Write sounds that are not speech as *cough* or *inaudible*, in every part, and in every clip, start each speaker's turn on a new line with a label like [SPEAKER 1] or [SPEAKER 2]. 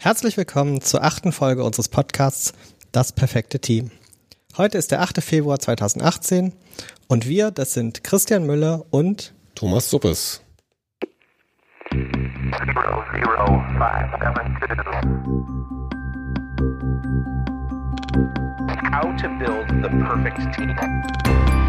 [SPEAKER 1] Herzlich willkommen zur achten Folge unseres Podcasts Das perfekte Team. Heute ist der 8. Februar 2018 und wir, das sind Christian Müller und
[SPEAKER 2] Thomas Suppes.
[SPEAKER 3] How to build the perfect team.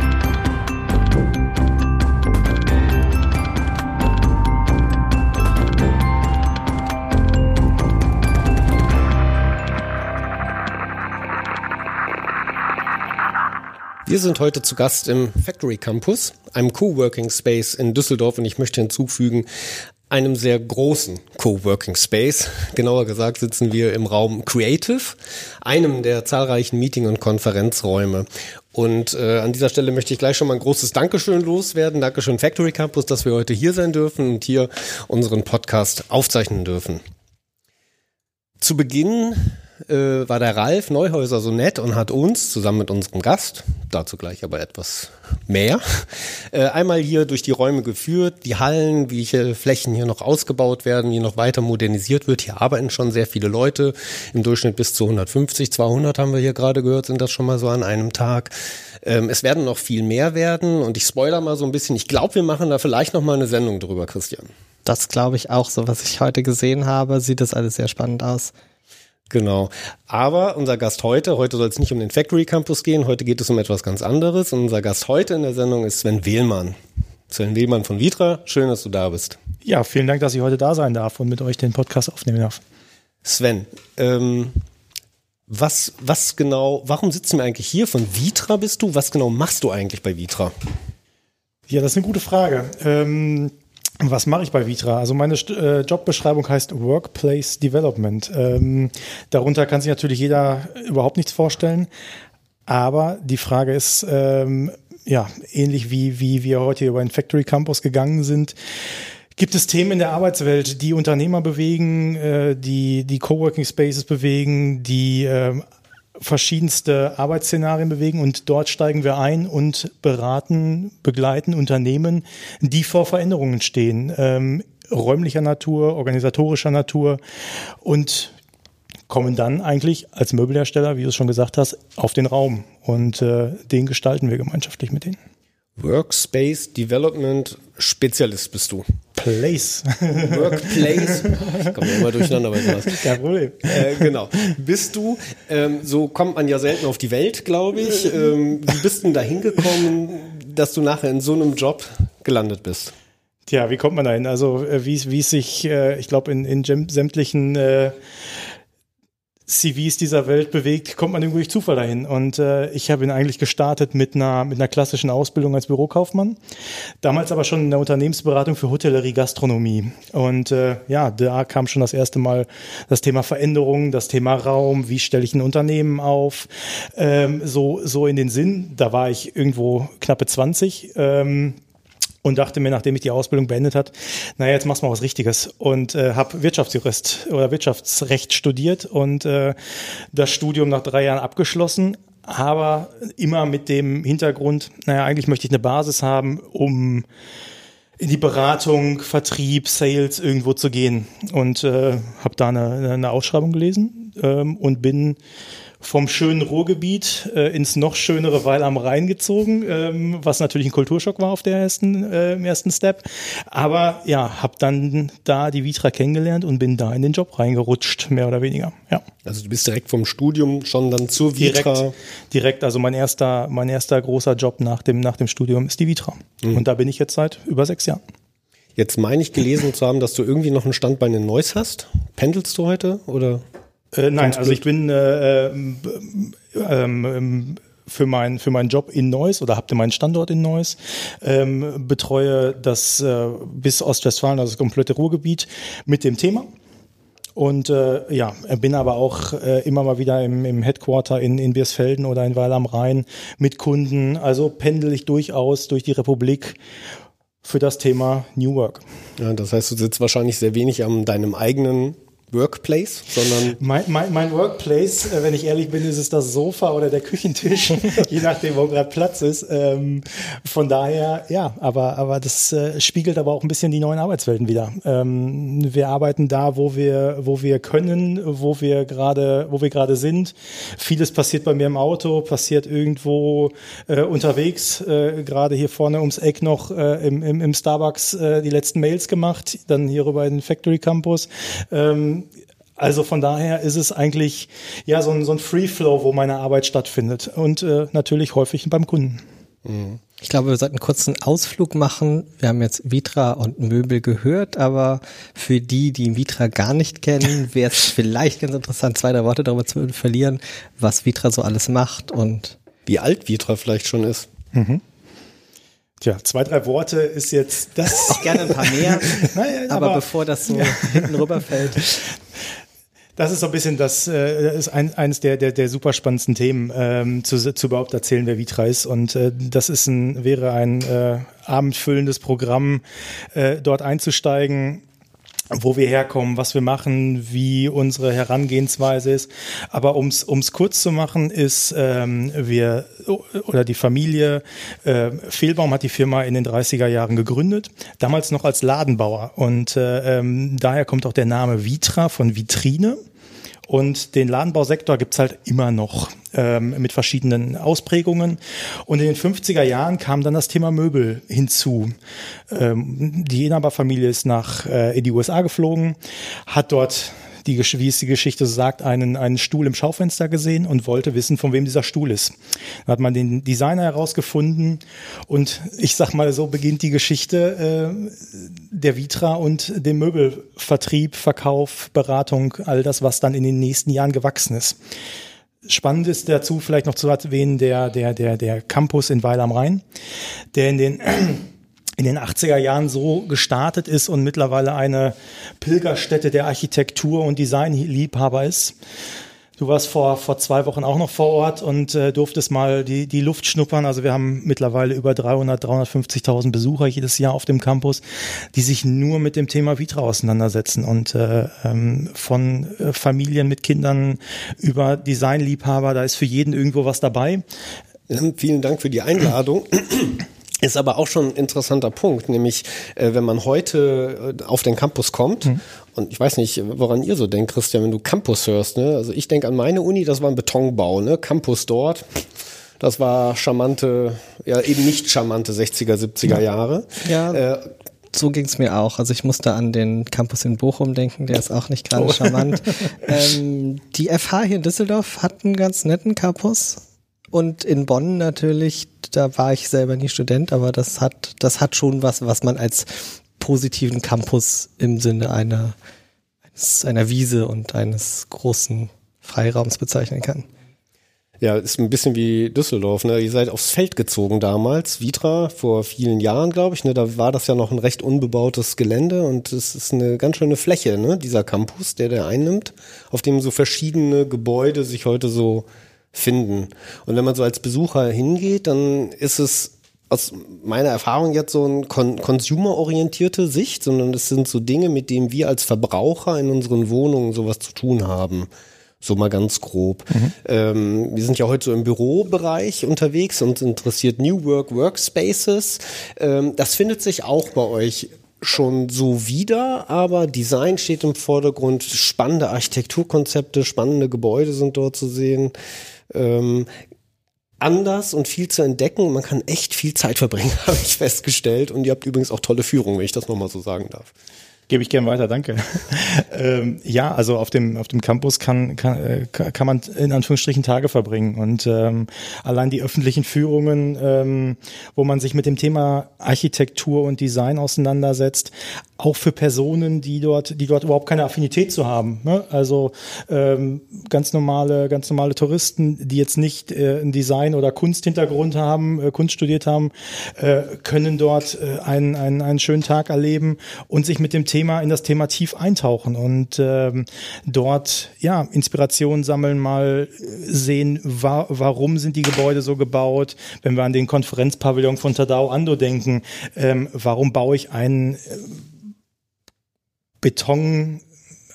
[SPEAKER 2] Wir sind heute zu Gast im Factory Campus, einem Coworking Space in Düsseldorf und ich möchte hinzufügen, einem sehr großen Coworking Space. Genauer gesagt sitzen wir im Raum Creative, einem der zahlreichen Meeting- und Konferenzräume. Und äh, an dieser Stelle möchte ich gleich schon mal ein großes Dankeschön loswerden. Dankeschön Factory Campus, dass wir heute hier sein dürfen und hier unseren Podcast aufzeichnen dürfen. Zu Beginn äh, war der Ralf Neuhäuser so nett und hat uns zusammen mit unserem Gast, dazu gleich aber etwas mehr, *laughs* äh, einmal hier durch die Räume geführt, die Hallen, welche Flächen hier noch ausgebaut werden, wie noch weiter modernisiert wird. Hier arbeiten schon sehr viele Leute, im Durchschnitt bis zu 150, 200 haben wir hier gerade gehört, sind das schon mal so an einem Tag. Ähm, es werden noch viel mehr werden und ich spoiler mal so ein bisschen. Ich glaube, wir machen da vielleicht noch mal eine Sendung drüber, Christian.
[SPEAKER 1] Das glaube ich auch so, was ich heute gesehen habe, sieht das alles sehr spannend aus.
[SPEAKER 2] Genau. Aber unser Gast heute, heute soll es nicht um den Factory Campus gehen, heute geht es um etwas ganz anderes. Und unser Gast heute in der Sendung ist Sven Wehlmann. Sven Wehlmann von Vitra, schön, dass du da bist.
[SPEAKER 4] Ja, vielen Dank, dass ich heute da sein darf und mit euch den Podcast aufnehmen darf.
[SPEAKER 2] Sven, ähm, was, was genau, warum sitzen wir eigentlich hier? Von Vitra bist du? Was genau machst du eigentlich bei Vitra?
[SPEAKER 4] Ja, das ist eine gute Frage. Ähm, was mache ich bei Vitra? Also meine äh, Jobbeschreibung heißt Workplace Development. Ähm, darunter kann sich natürlich jeder überhaupt nichts vorstellen. Aber die Frage ist, ähm, ja, ähnlich wie, wie wir heute über den Factory Campus gegangen sind, gibt es Themen in der Arbeitswelt, die Unternehmer bewegen, äh, die, die Coworking Spaces bewegen, die äh, verschiedenste Arbeitsszenarien bewegen und dort steigen wir ein und beraten, begleiten Unternehmen, die vor Veränderungen stehen, ähm, räumlicher Natur, organisatorischer Natur und kommen dann eigentlich als Möbelhersteller, wie du es schon gesagt hast, auf den Raum und äh, den gestalten wir gemeinschaftlich mit denen.
[SPEAKER 2] Workspace Development Spezialist bist du.
[SPEAKER 4] Place.
[SPEAKER 2] Workplace. Ich *laughs* komme immer durcheinander bei sowas.
[SPEAKER 4] Kein Problem.
[SPEAKER 2] Äh, genau. Bist du, ähm, so kommt man ja selten auf die Welt, glaube ich. Ähm, wie bist du denn da hingekommen, dass du nachher in so einem Job gelandet bist?
[SPEAKER 4] Tja, wie kommt man dahin? Also äh, wie, wie es sich, äh, ich glaube, in, in sämtlichen äh, CVs dieser Welt bewegt, kommt man irgendwie durch Zufall dahin. Und äh, ich habe ihn eigentlich gestartet mit einer, mit einer klassischen Ausbildung als Bürokaufmann. Damals aber schon in der Unternehmensberatung für Hotellerie, Gastronomie. Und äh, ja, da kam schon das erste Mal das Thema Veränderung, das Thema Raum, wie stelle ich ein Unternehmen auf, ähm, so, so in den Sinn. Da war ich irgendwo knappe 20. Ähm, und dachte mir, nachdem ich die Ausbildung beendet hat, naja, jetzt machst du mal was Richtiges. Und äh, habe Wirtschaftsjurist oder Wirtschaftsrecht studiert und äh, das Studium nach drei Jahren abgeschlossen, aber immer mit dem Hintergrund, naja, eigentlich möchte ich eine Basis haben, um in die Beratung, Vertrieb, Sales irgendwo zu gehen. Und äh, habe da eine, eine Ausschreibung gelesen ähm, und bin vom schönen Ruhrgebiet äh, ins noch schönere Weil am Rhein gezogen, ähm, was natürlich ein Kulturschock war auf der ersten, äh, im ersten Step. Aber ja, habe dann da die Vitra kennengelernt und bin da in den Job reingerutscht, mehr oder weniger. Ja.
[SPEAKER 2] Also du bist direkt vom Studium schon dann zur Vitra.
[SPEAKER 4] Direkt, direkt also mein erster, mein erster großer Job nach dem, nach dem Studium ist die Vitra. Mhm. Und da bin ich jetzt seit über sechs Jahren.
[SPEAKER 2] Jetzt meine ich gelesen zu haben, dass du irgendwie noch einen Standbein in Neuss hast. Pendelst du heute oder?
[SPEAKER 4] Äh, nein, also ich bin äh, ähm, ähm, für, mein, für meinen Job in Neuss oder habt ihr meinen Standort in Neuss, ähm, betreue das äh, bis Ostwestfalen, also das komplette Ruhrgebiet mit dem Thema. Und äh, ja, bin aber auch äh, immer mal wieder im, im Headquarter in, in Biersfelden oder in Weil am Rhein mit Kunden. Also pendel ich durchaus durch die Republik für das Thema New Work.
[SPEAKER 2] Ja, das heißt, du sitzt wahrscheinlich sehr wenig an deinem eigenen Workplace, sondern
[SPEAKER 4] Mein, mein, mein Workplace, äh, wenn ich ehrlich bin, ist es das Sofa oder der Küchentisch, *laughs* *laughs* je nachdem, wo gerade Platz ist. Ähm, von daher, ja, aber, aber das äh, spiegelt aber auch ein bisschen die neuen Arbeitswelten wieder. Ähm, wir arbeiten da, wo wir, wo wir können, wo wir gerade, wo wir gerade sind. Vieles passiert bei mir im Auto, passiert irgendwo äh, unterwegs, äh, gerade hier vorne ums Eck noch im, im, im Starbucks die letzten Mails gemacht, dann hier rüber in den Factory Campus. Ähm, also von daher ist es eigentlich ja so ein, so ein Free Flow, wo meine Arbeit stattfindet und äh, natürlich häufig beim Kunden.
[SPEAKER 1] Ich glaube, wir sollten kurz einen Ausflug machen. Wir haben jetzt Vitra und Möbel gehört, aber für die, die Vitra gar nicht kennen, *laughs* wäre es vielleicht ganz interessant, zwei, drei Worte darüber zu verlieren, was Vitra so alles macht und
[SPEAKER 2] wie alt Vitra vielleicht schon ist.
[SPEAKER 4] Tja, zwei, drei Worte ist jetzt das.
[SPEAKER 1] auch gerne ein paar mehr. *laughs*
[SPEAKER 4] Naja,
[SPEAKER 1] aber,
[SPEAKER 4] aber-
[SPEAKER 1] bevor das so *laughs* hinten rüberfällt.
[SPEAKER 4] Das ist so ein bisschen das, äh, ist ein, eines der, der, der super spannendsten Themen, ähm, zu, zu überhaupt erzählen, wer Vitra ist. Und äh, das ist ein, wäre ein äh, abendfüllendes Programm, äh, dort einzusteigen wo wir herkommen, was wir machen, wie unsere Herangehensweise ist. Aber ums ums kurz zu machen, ist ähm, wir oder die Familie äh, Fehlbaum hat die Firma in den 30er Jahren gegründet, damals noch als Ladenbauer und äh, ähm, daher kommt auch der Name Vitra von Vitrine. Und den Ladenbausektor gibt's halt immer noch ähm, mit verschiedenen Ausprägungen. Und in den 50er Jahren kam dann das Thema Möbel hinzu. Ähm, die Inhaberfamilie ist nach äh, in die USA geflogen, hat dort die, wie es die Geschichte sagt, einen, einen Stuhl im Schaufenster gesehen und wollte wissen, von wem dieser Stuhl ist. Dann hat man den Designer herausgefunden und ich sag mal, so beginnt die Geschichte äh, der Vitra und dem Möbelvertrieb, Verkauf, Beratung, all das, was dann in den nächsten Jahren gewachsen ist. Spannend ist dazu vielleicht noch zu erwähnen der, der, der, der Campus in Weil am Rhein, der in den in den 80er Jahren so gestartet ist und mittlerweile eine Pilgerstätte der Architektur und Designliebhaber ist. Du warst vor, vor zwei Wochen auch noch vor Ort und äh, durftest mal die, die Luft schnuppern. Also wir haben mittlerweile über 300, 350.000 Besucher jedes Jahr auf dem Campus, die sich nur mit dem Thema Vitra auseinandersetzen und äh, ähm, von äh, Familien mit Kindern über Designliebhaber, da ist für jeden irgendwo was dabei.
[SPEAKER 2] Ja, Vielen Dank für die Einladung. Ist aber auch schon ein interessanter Punkt, nämlich äh, wenn man heute äh, auf den Campus kommt, und ich weiß nicht, woran ihr so denkt, Christian, wenn du Campus hörst, ne? Also ich denke an meine Uni, das war ein Betonbau, ne? Campus dort. Das war charmante, ja eben nicht charmante 60er, 70er Jahre.
[SPEAKER 1] Ja.
[SPEAKER 2] Äh,
[SPEAKER 1] So ging's mir auch. Also ich musste an den Campus in Bochum denken, der ist auch nicht gerade charmant. *laughs* ähm, die FH hier in Düsseldorf hat einen ganz netten Campus. Und in Bonn natürlich, da war ich selber nie Student, aber das hat, das hat schon was, was man als positiven Campus im Sinne einer, einer Wiese und eines großen Freiraums bezeichnen kann.
[SPEAKER 2] Ja, ist ein bisschen wie Düsseldorf. Ne? Ihr seid aufs Feld gezogen damals, Vitra, vor vielen Jahren, glaube ich. Ne? Da war das ja noch ein recht unbebautes Gelände und es ist eine ganz schöne Fläche, ne? dieser Campus, der der einnimmt, auf dem so verschiedene Gebäude sich heute so finden. Und wenn man so als Besucher hingeht, dann ist es aus meiner Erfahrung jetzt so ein kon consumerorientierte Sicht, sondern es sind so Dinge, mit denen wir als Verbraucher in unseren Wohnungen sowas zu tun haben. So mal ganz grob. Ähm, wir sind ja heute so im Bürobereich unterwegs und interessiert New Work Workspaces. Ähm, das findet sich auch bei euch schon so wieder, aber Design steht im Vordergrund. Spannende Architekturkonzepte, spannende Gebäude sind dort zu sehen. Ähm, anders und viel zu entdecken. Man kann echt viel Zeit verbringen, *laughs* habe ich festgestellt. Und ihr habt übrigens auch tolle Führung, wenn ich das nochmal so sagen darf.
[SPEAKER 4] Gebe ich gern weiter, danke. *laughs* ähm, ja, also auf dem, auf dem Campus kann, kann, äh, kann man in Anführungsstrichen Tage verbringen. Und ähm, allein die öffentlichen Führungen, ähm, wo man sich mit dem Thema Architektur und Design auseinandersetzt, auch für Personen, die dort, die dort überhaupt keine Affinität zu haben. Ne? Also ähm, ganz normale, ganz normale Touristen, die jetzt nicht äh, einen Design- oder Kunsthintergrund haben, äh, Kunst studiert haben, äh, können dort äh, einen, einen, einen schönen Tag erleben und sich mit dem Thema in das Thema tief eintauchen und ähm, dort ja Inspiration sammeln, mal sehen, wa warum sind die Gebäude so gebaut. Wenn wir an den Konferenzpavillon von Tadao Ando denken, ähm, warum baue ich einen äh, Beton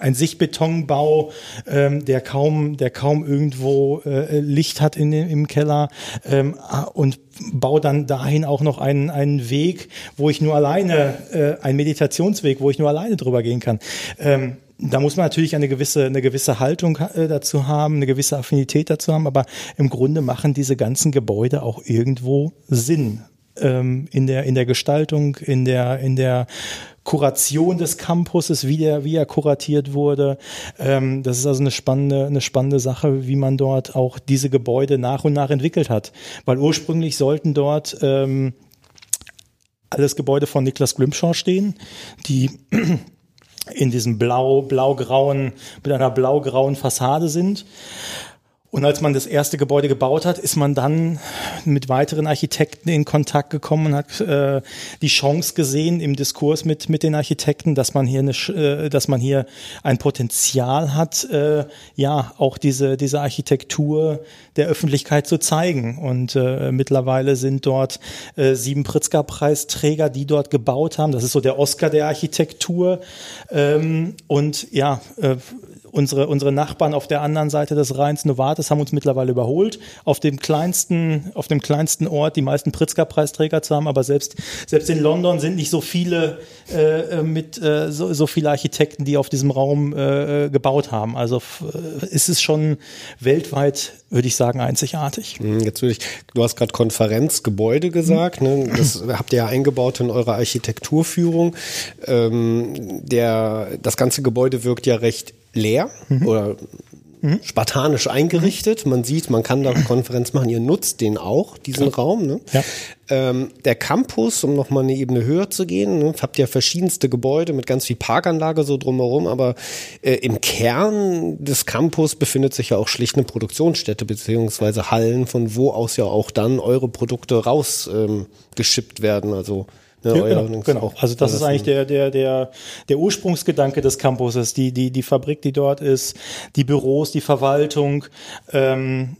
[SPEAKER 4] ein Sichtbetonbau, ähm, der kaum, der kaum irgendwo äh, Licht hat in, im Keller ähm, ah, und baue dann dahin auch noch einen, einen Weg, wo ich nur alleine, äh, einen Meditationsweg, wo ich nur alleine drüber gehen kann. Ähm, da muss man natürlich eine gewisse, eine gewisse Haltung äh, dazu haben, eine gewisse Affinität dazu haben, aber im Grunde machen diese ganzen Gebäude auch irgendwo Sinn ähm, in der in der Gestaltung, in der in der Kuration des Campuses, wie der wie er kuratiert wurde. Ähm, das ist also eine spannende eine spannende Sache, wie man dort auch diese Gebäude nach und nach entwickelt hat, weil ursprünglich sollten dort ähm, alles Gebäude von Niklas Grimshaw stehen, die *clears throat* in diesem blau, blau-grauen, mit einer blau-grauen Fassade sind. Und als man das erste Gebäude gebaut hat, ist man dann mit weiteren Architekten in Kontakt gekommen und hat äh, die Chance gesehen im Diskurs mit mit den Architekten, dass man hier eine, äh, dass man hier ein Potenzial hat, äh, ja auch diese diese Architektur der Öffentlichkeit zu zeigen. Und äh, mittlerweile sind dort äh, sieben Pritzker-Preisträger, die dort gebaut haben. Das ist so der Oscar der Architektur. Ähm, und ja. Äh, Unsere, unsere Nachbarn auf der anderen Seite des Rheins, Novartis, haben uns mittlerweile überholt, auf dem kleinsten, auf dem kleinsten Ort die meisten Pritzker-Preisträger zu haben, aber selbst, selbst in London sind nicht so viele äh, äh, mit äh, so, so viele Architekten, die auf diesem Raum äh, äh, gebaut haben. Also äh, ist es schon weltweit, würde ich sagen, einzigartig.
[SPEAKER 2] Hm, Jetzt würde ich, du hast gerade Konferenzgebäude gesagt, ne? *clears throat* das habt ihr ja eingebaut in eure Architekturführung. Ähm, der, das ganze Gebäude wirkt ja recht leer oder spartanisch eingerichtet. Man sieht, man kann da *clears throat* Konferenz machen. Ihr nutzt den auch, diesen Raum. Ne?
[SPEAKER 4] Ja.
[SPEAKER 2] Ähm, der Campus, um nochmal eine Ebene höher zu gehen, ne, habt ja verschiedenste Gebäude mit ganz viel Parkanlage so drumherum, aber äh, im Kern des Campus befindet sich ja auch schlicht eine Produktionsstätte beziehungsweise Hallen, von wo aus ja auch dann eure Produkte raus ähm, werden. Also
[SPEAKER 4] Ja,
[SPEAKER 2] euer-
[SPEAKER 4] genau, genau. Also das ist eigentlich der, der, der, der Ursprungsgedanke des Campuses, die, die, die Fabrik, die dort ist, die Büros, die Verwaltung, ähm,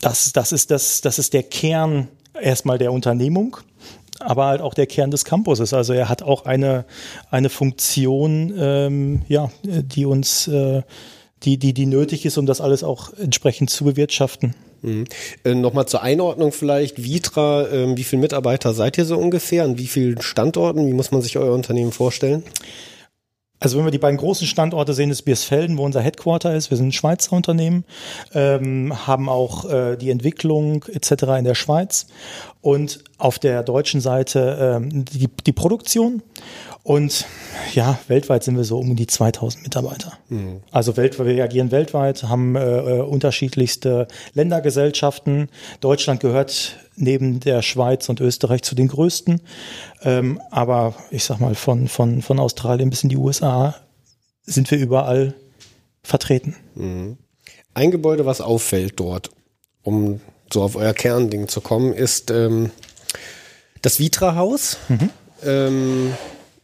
[SPEAKER 4] das, das, ist das, das ist der Kern erstmal der Unternehmung, aber halt auch der Kern des Campuses. Also er hat auch eine, eine Funktion, ähm, ja, die uns, äh, die, die, die nötig ist, um das alles auch entsprechend zu bewirtschaften.
[SPEAKER 2] Mhm. Äh, Nochmal zur Einordnung vielleicht. Vitra, ähm, wie viele Mitarbeiter seid ihr so ungefähr? An wie vielen Standorten? Wie muss man sich euer Unternehmen vorstellen?
[SPEAKER 4] Also wenn wir die beiden großen Standorte sehen, ist Biersfelden, wo unser Headquarter ist. Wir sind ein Schweizer Unternehmen, ähm, haben auch äh, die Entwicklung etc. in der Schweiz und auf der deutschen Seite ähm, die, die Produktion. Und ja, weltweit sind wir so um die 2000 Mitarbeiter. Also weltweit, wir agieren weltweit, haben äh, äh, unterschiedlichste Ländergesellschaften. Deutschland gehört neben der Schweiz und Österreich zu den größten. Ähm, aber ich sag mal, von, von, von Australien bis in die USA sind wir überall vertreten.
[SPEAKER 2] Ein Gebäude, was auffällt dort, um so auf euer Kernding zu kommen, ist ähm, das Vitra-Haus. Ähm,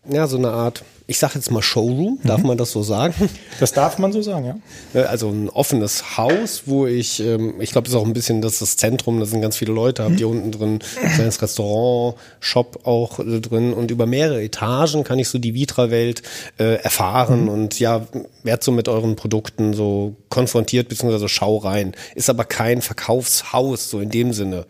[SPEAKER 2] ja, so eine Art, ich sag jetzt mal Showroom, darf man das so sagen? *laughs*
[SPEAKER 4] Das darf man so sagen, ja.
[SPEAKER 2] Äh, Also ein offenes Haus, wo ich, ähm, ich glaube, das ist auch ein bisschen das, das Zentrum, da sind ganz viele Leute, habt ihr unten drin ein kleines Restaurant, Shop auch äh, drin und über mehrere Etagen kann ich so die Vitra-Welt äh, erfahren und ja, werd so mit euren Produkten so konfrontiert, beziehungsweise schau rein. Ist aber kein Verkaufshaus, so in dem Sinne.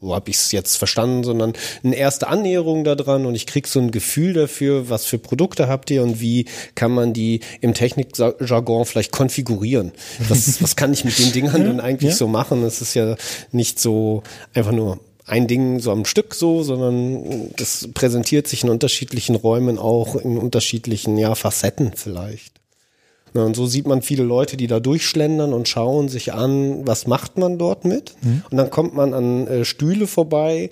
[SPEAKER 2] So habe ich es jetzt verstanden, sondern eine erste Annäherung daran und ich krieg so ein Gefühl dafür, was für Produkte habt ihr und wie kann man die im Technikjargon vielleicht konfigurieren. Was, *laughs* was kann ich mit den Dingern denn eigentlich
[SPEAKER 4] ja.
[SPEAKER 2] so machen? Es ist ja nicht so einfach nur ein Ding so am Stück so, sondern das präsentiert sich in unterschiedlichen Räumen auch in unterschiedlichen ja, Facetten vielleicht. Na, und so sieht man viele Leute, die da durchschlendern und schauen sich an, was macht man dort mit. Und dann kommt man an äh, Stühle vorbei,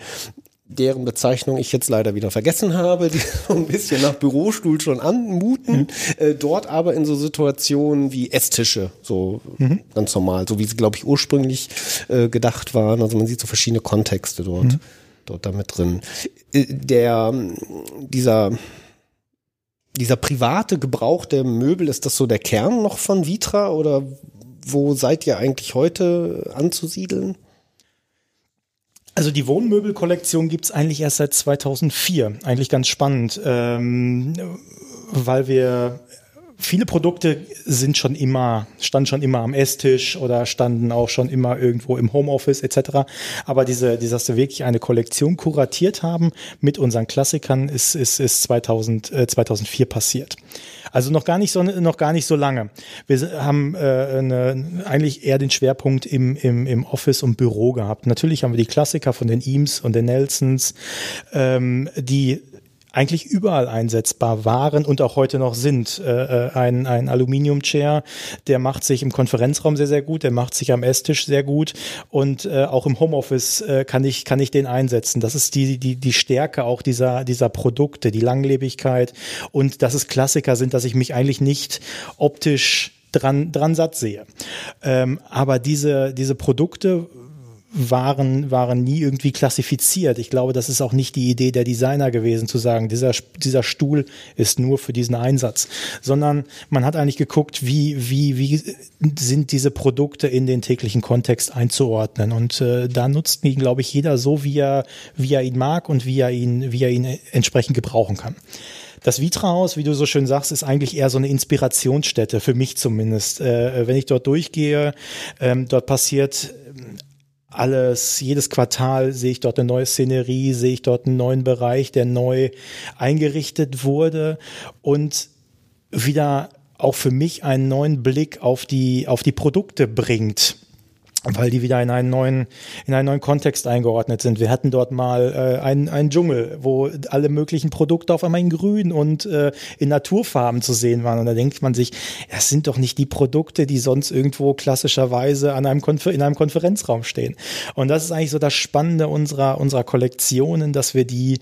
[SPEAKER 2] deren Bezeichnung ich jetzt leider wieder vergessen habe, die *laughs* so ein bisschen nach Bürostuhl schon anmuten, äh, dort aber in so Situationen wie Esstische, so ganz normal, so wie sie, glaube ich, ursprünglich äh, gedacht waren. Also man sieht so verschiedene Kontexte dort, dort damit drin. Äh, Der, dieser, dieser private Gebrauch der Möbel, ist das so der Kern noch von Vitra oder wo seid ihr eigentlich heute anzusiedeln?
[SPEAKER 4] Also die Wohnmöbelkollektion gibt's eigentlich erst seit 2004. Eigentlich ganz spannend, ähm, weil wir viele Produkte sind schon immer, standen schon immer am Esstisch oder standen auch schon immer irgendwo im Homeoffice etc. Aber diese, diese, dass wir wirklich eine Kollektion kuratiert haben mit unseren Klassikern, ist, ist, ist 2000, äh, 2004 passiert. Also noch gar nicht so noch gar nicht so lange. Wir haben äh, eine, eigentlich eher den Schwerpunkt im, im, im Office und Büro gehabt. Natürlich haben wir die Klassiker von den Eames und den Nelsons, ähm, die eigentlich überall einsetzbar waren und auch heute noch sind. Äh, äh, ein, ein Aluminium-Chair, der macht sich im Konferenzraum sehr, sehr gut, der macht sich am Esstisch sehr gut und äh, auch im Homeoffice äh, kann, ich, kann ich den einsetzen. Das ist die, die, die Stärke auch dieser, dieser Produkte, die Langlebigkeit und dass es Klassiker sind, dass ich mich eigentlich nicht optisch dran, dran satt sehe. Ähm, aber diese, diese Produkte waren, waren nie irgendwie klassifiziert. Ich glaube, das ist auch nicht die Idee der Designer gewesen, zu sagen, dieser, dieser Stuhl ist nur für diesen Einsatz, sondern man hat eigentlich geguckt, wie, wie, wie sind diese Produkte in den täglichen Kontext einzuordnen. Und äh, da nutzt ihn, glaube ich, jeder so, wie er, wie er ihn mag und wie er ihn, wie er ihn entsprechend gebrauchen kann. Das Vitra-Haus, wie du so schön sagst, ist eigentlich eher so eine Inspirationsstätte, für mich zumindest. Äh, wenn ich dort durchgehe, ähm, dort passiert alles, jedes Quartal sehe ich dort eine neue Szenerie, sehe ich dort einen neuen Bereich, der neu eingerichtet wurde und wieder auch für mich einen neuen Blick auf die, auf die Produkte bringt weil die wieder in einen neuen in einen neuen Kontext eingeordnet sind. Wir hatten dort mal äh, einen, einen Dschungel, wo alle möglichen Produkte auf einmal in Grün und äh, in Naturfarben zu sehen waren. Und da denkt man sich, das sind doch nicht die Produkte, die sonst irgendwo klassischerweise an einem Konfer in einem Konferenzraum stehen. Und das ist eigentlich so das Spannende unserer unserer Kollektionen, dass wir die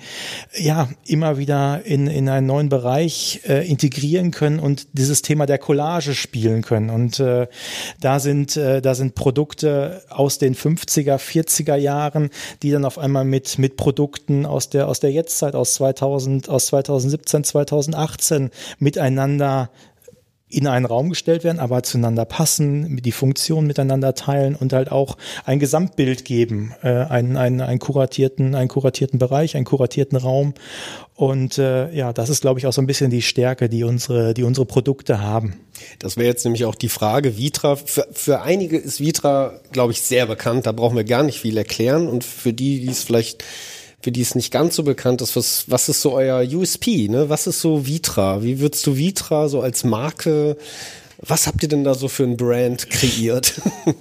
[SPEAKER 4] ja immer wieder in in einen neuen Bereich äh, integrieren können und dieses Thema der Collage spielen können. Und äh, da sind äh, da sind Produkte aus den 50er, 40er Jahren, die dann auf einmal mit, mit Produkten aus der, aus der Jetztzeit, aus 2000, aus 2017, 2018 miteinander in einen Raum gestellt werden, aber zueinander passen, die Funktionen miteinander teilen und halt auch ein Gesamtbild geben, äh, einen, einen, einen kuratierten, einen kuratierten Bereich, einen kuratierten Raum. Und äh, ja, das ist, glaube ich, auch so ein bisschen die Stärke, die unsere, die unsere Produkte haben.
[SPEAKER 2] Das wäre jetzt nämlich auch die Frage, Vitra, für, für einige ist Vitra, glaube ich, sehr bekannt, da brauchen wir gar nicht viel erklären. Und für die, die es vielleicht für die es nicht ganz so bekannt ist, was, was ist so euer USP, ne? Was ist so Vitra? Wie würdest du Vitra so als Marke, was habt ihr denn da so für ein Brand kreiert? *laughs*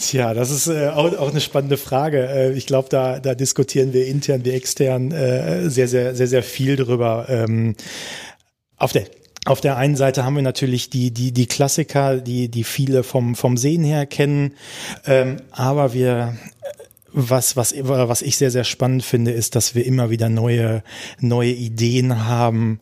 [SPEAKER 4] Tja, das ist äh, auch, auch eine spannende Frage. Äh, ich glaube, da, da diskutieren wir intern wie extern äh, sehr, sehr, sehr, sehr viel drüber. Ähm, auf der auf der einen Seite haben wir natürlich die, die, die Klassiker, die, die viele vom, vom Sehen her kennen, ähm, aber wir was, was, was ich sehr, sehr spannend finde, ist, dass wir immer wieder neue, neue Ideen haben,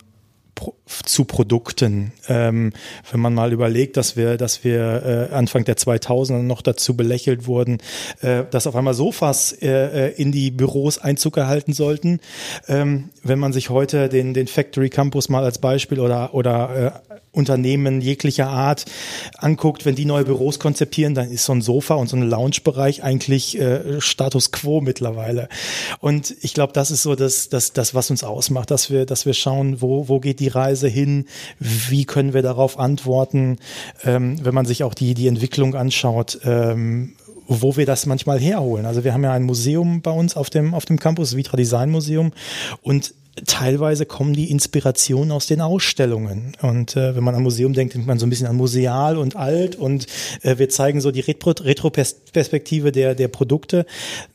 [SPEAKER 4] zu Produkten. Ähm, wenn man mal überlegt, dass wir, dass wir äh, Anfang der 2000er noch dazu belächelt wurden, äh, dass auf einmal Sofas äh, äh, in die Büros Einzug erhalten sollten. Ähm, wenn man sich heute den, den Factory Campus mal als Beispiel oder, oder äh, Unternehmen jeglicher Art anguckt, wenn die neue Büros konzipieren, dann ist so ein Sofa und so ein Lounge-Bereich eigentlich äh, Status quo mittlerweile. Und ich glaube, das ist so das, das, das, was uns ausmacht, dass wir, dass wir schauen, wo, wo geht die Reise hin, wie können wir darauf antworten, ähm, wenn man sich auch die, die Entwicklung anschaut. Ähm, wo wir das manchmal herholen. Also wir haben ja ein Museum bei uns auf dem, auf dem Campus, Vitra Design Museum und teilweise kommen die Inspirationen aus den Ausstellungen. Und äh, wenn man an Museum denkt, denkt man so ein bisschen an museal und alt und äh, wir zeigen so die Retro-Perspektive der, der Produkte.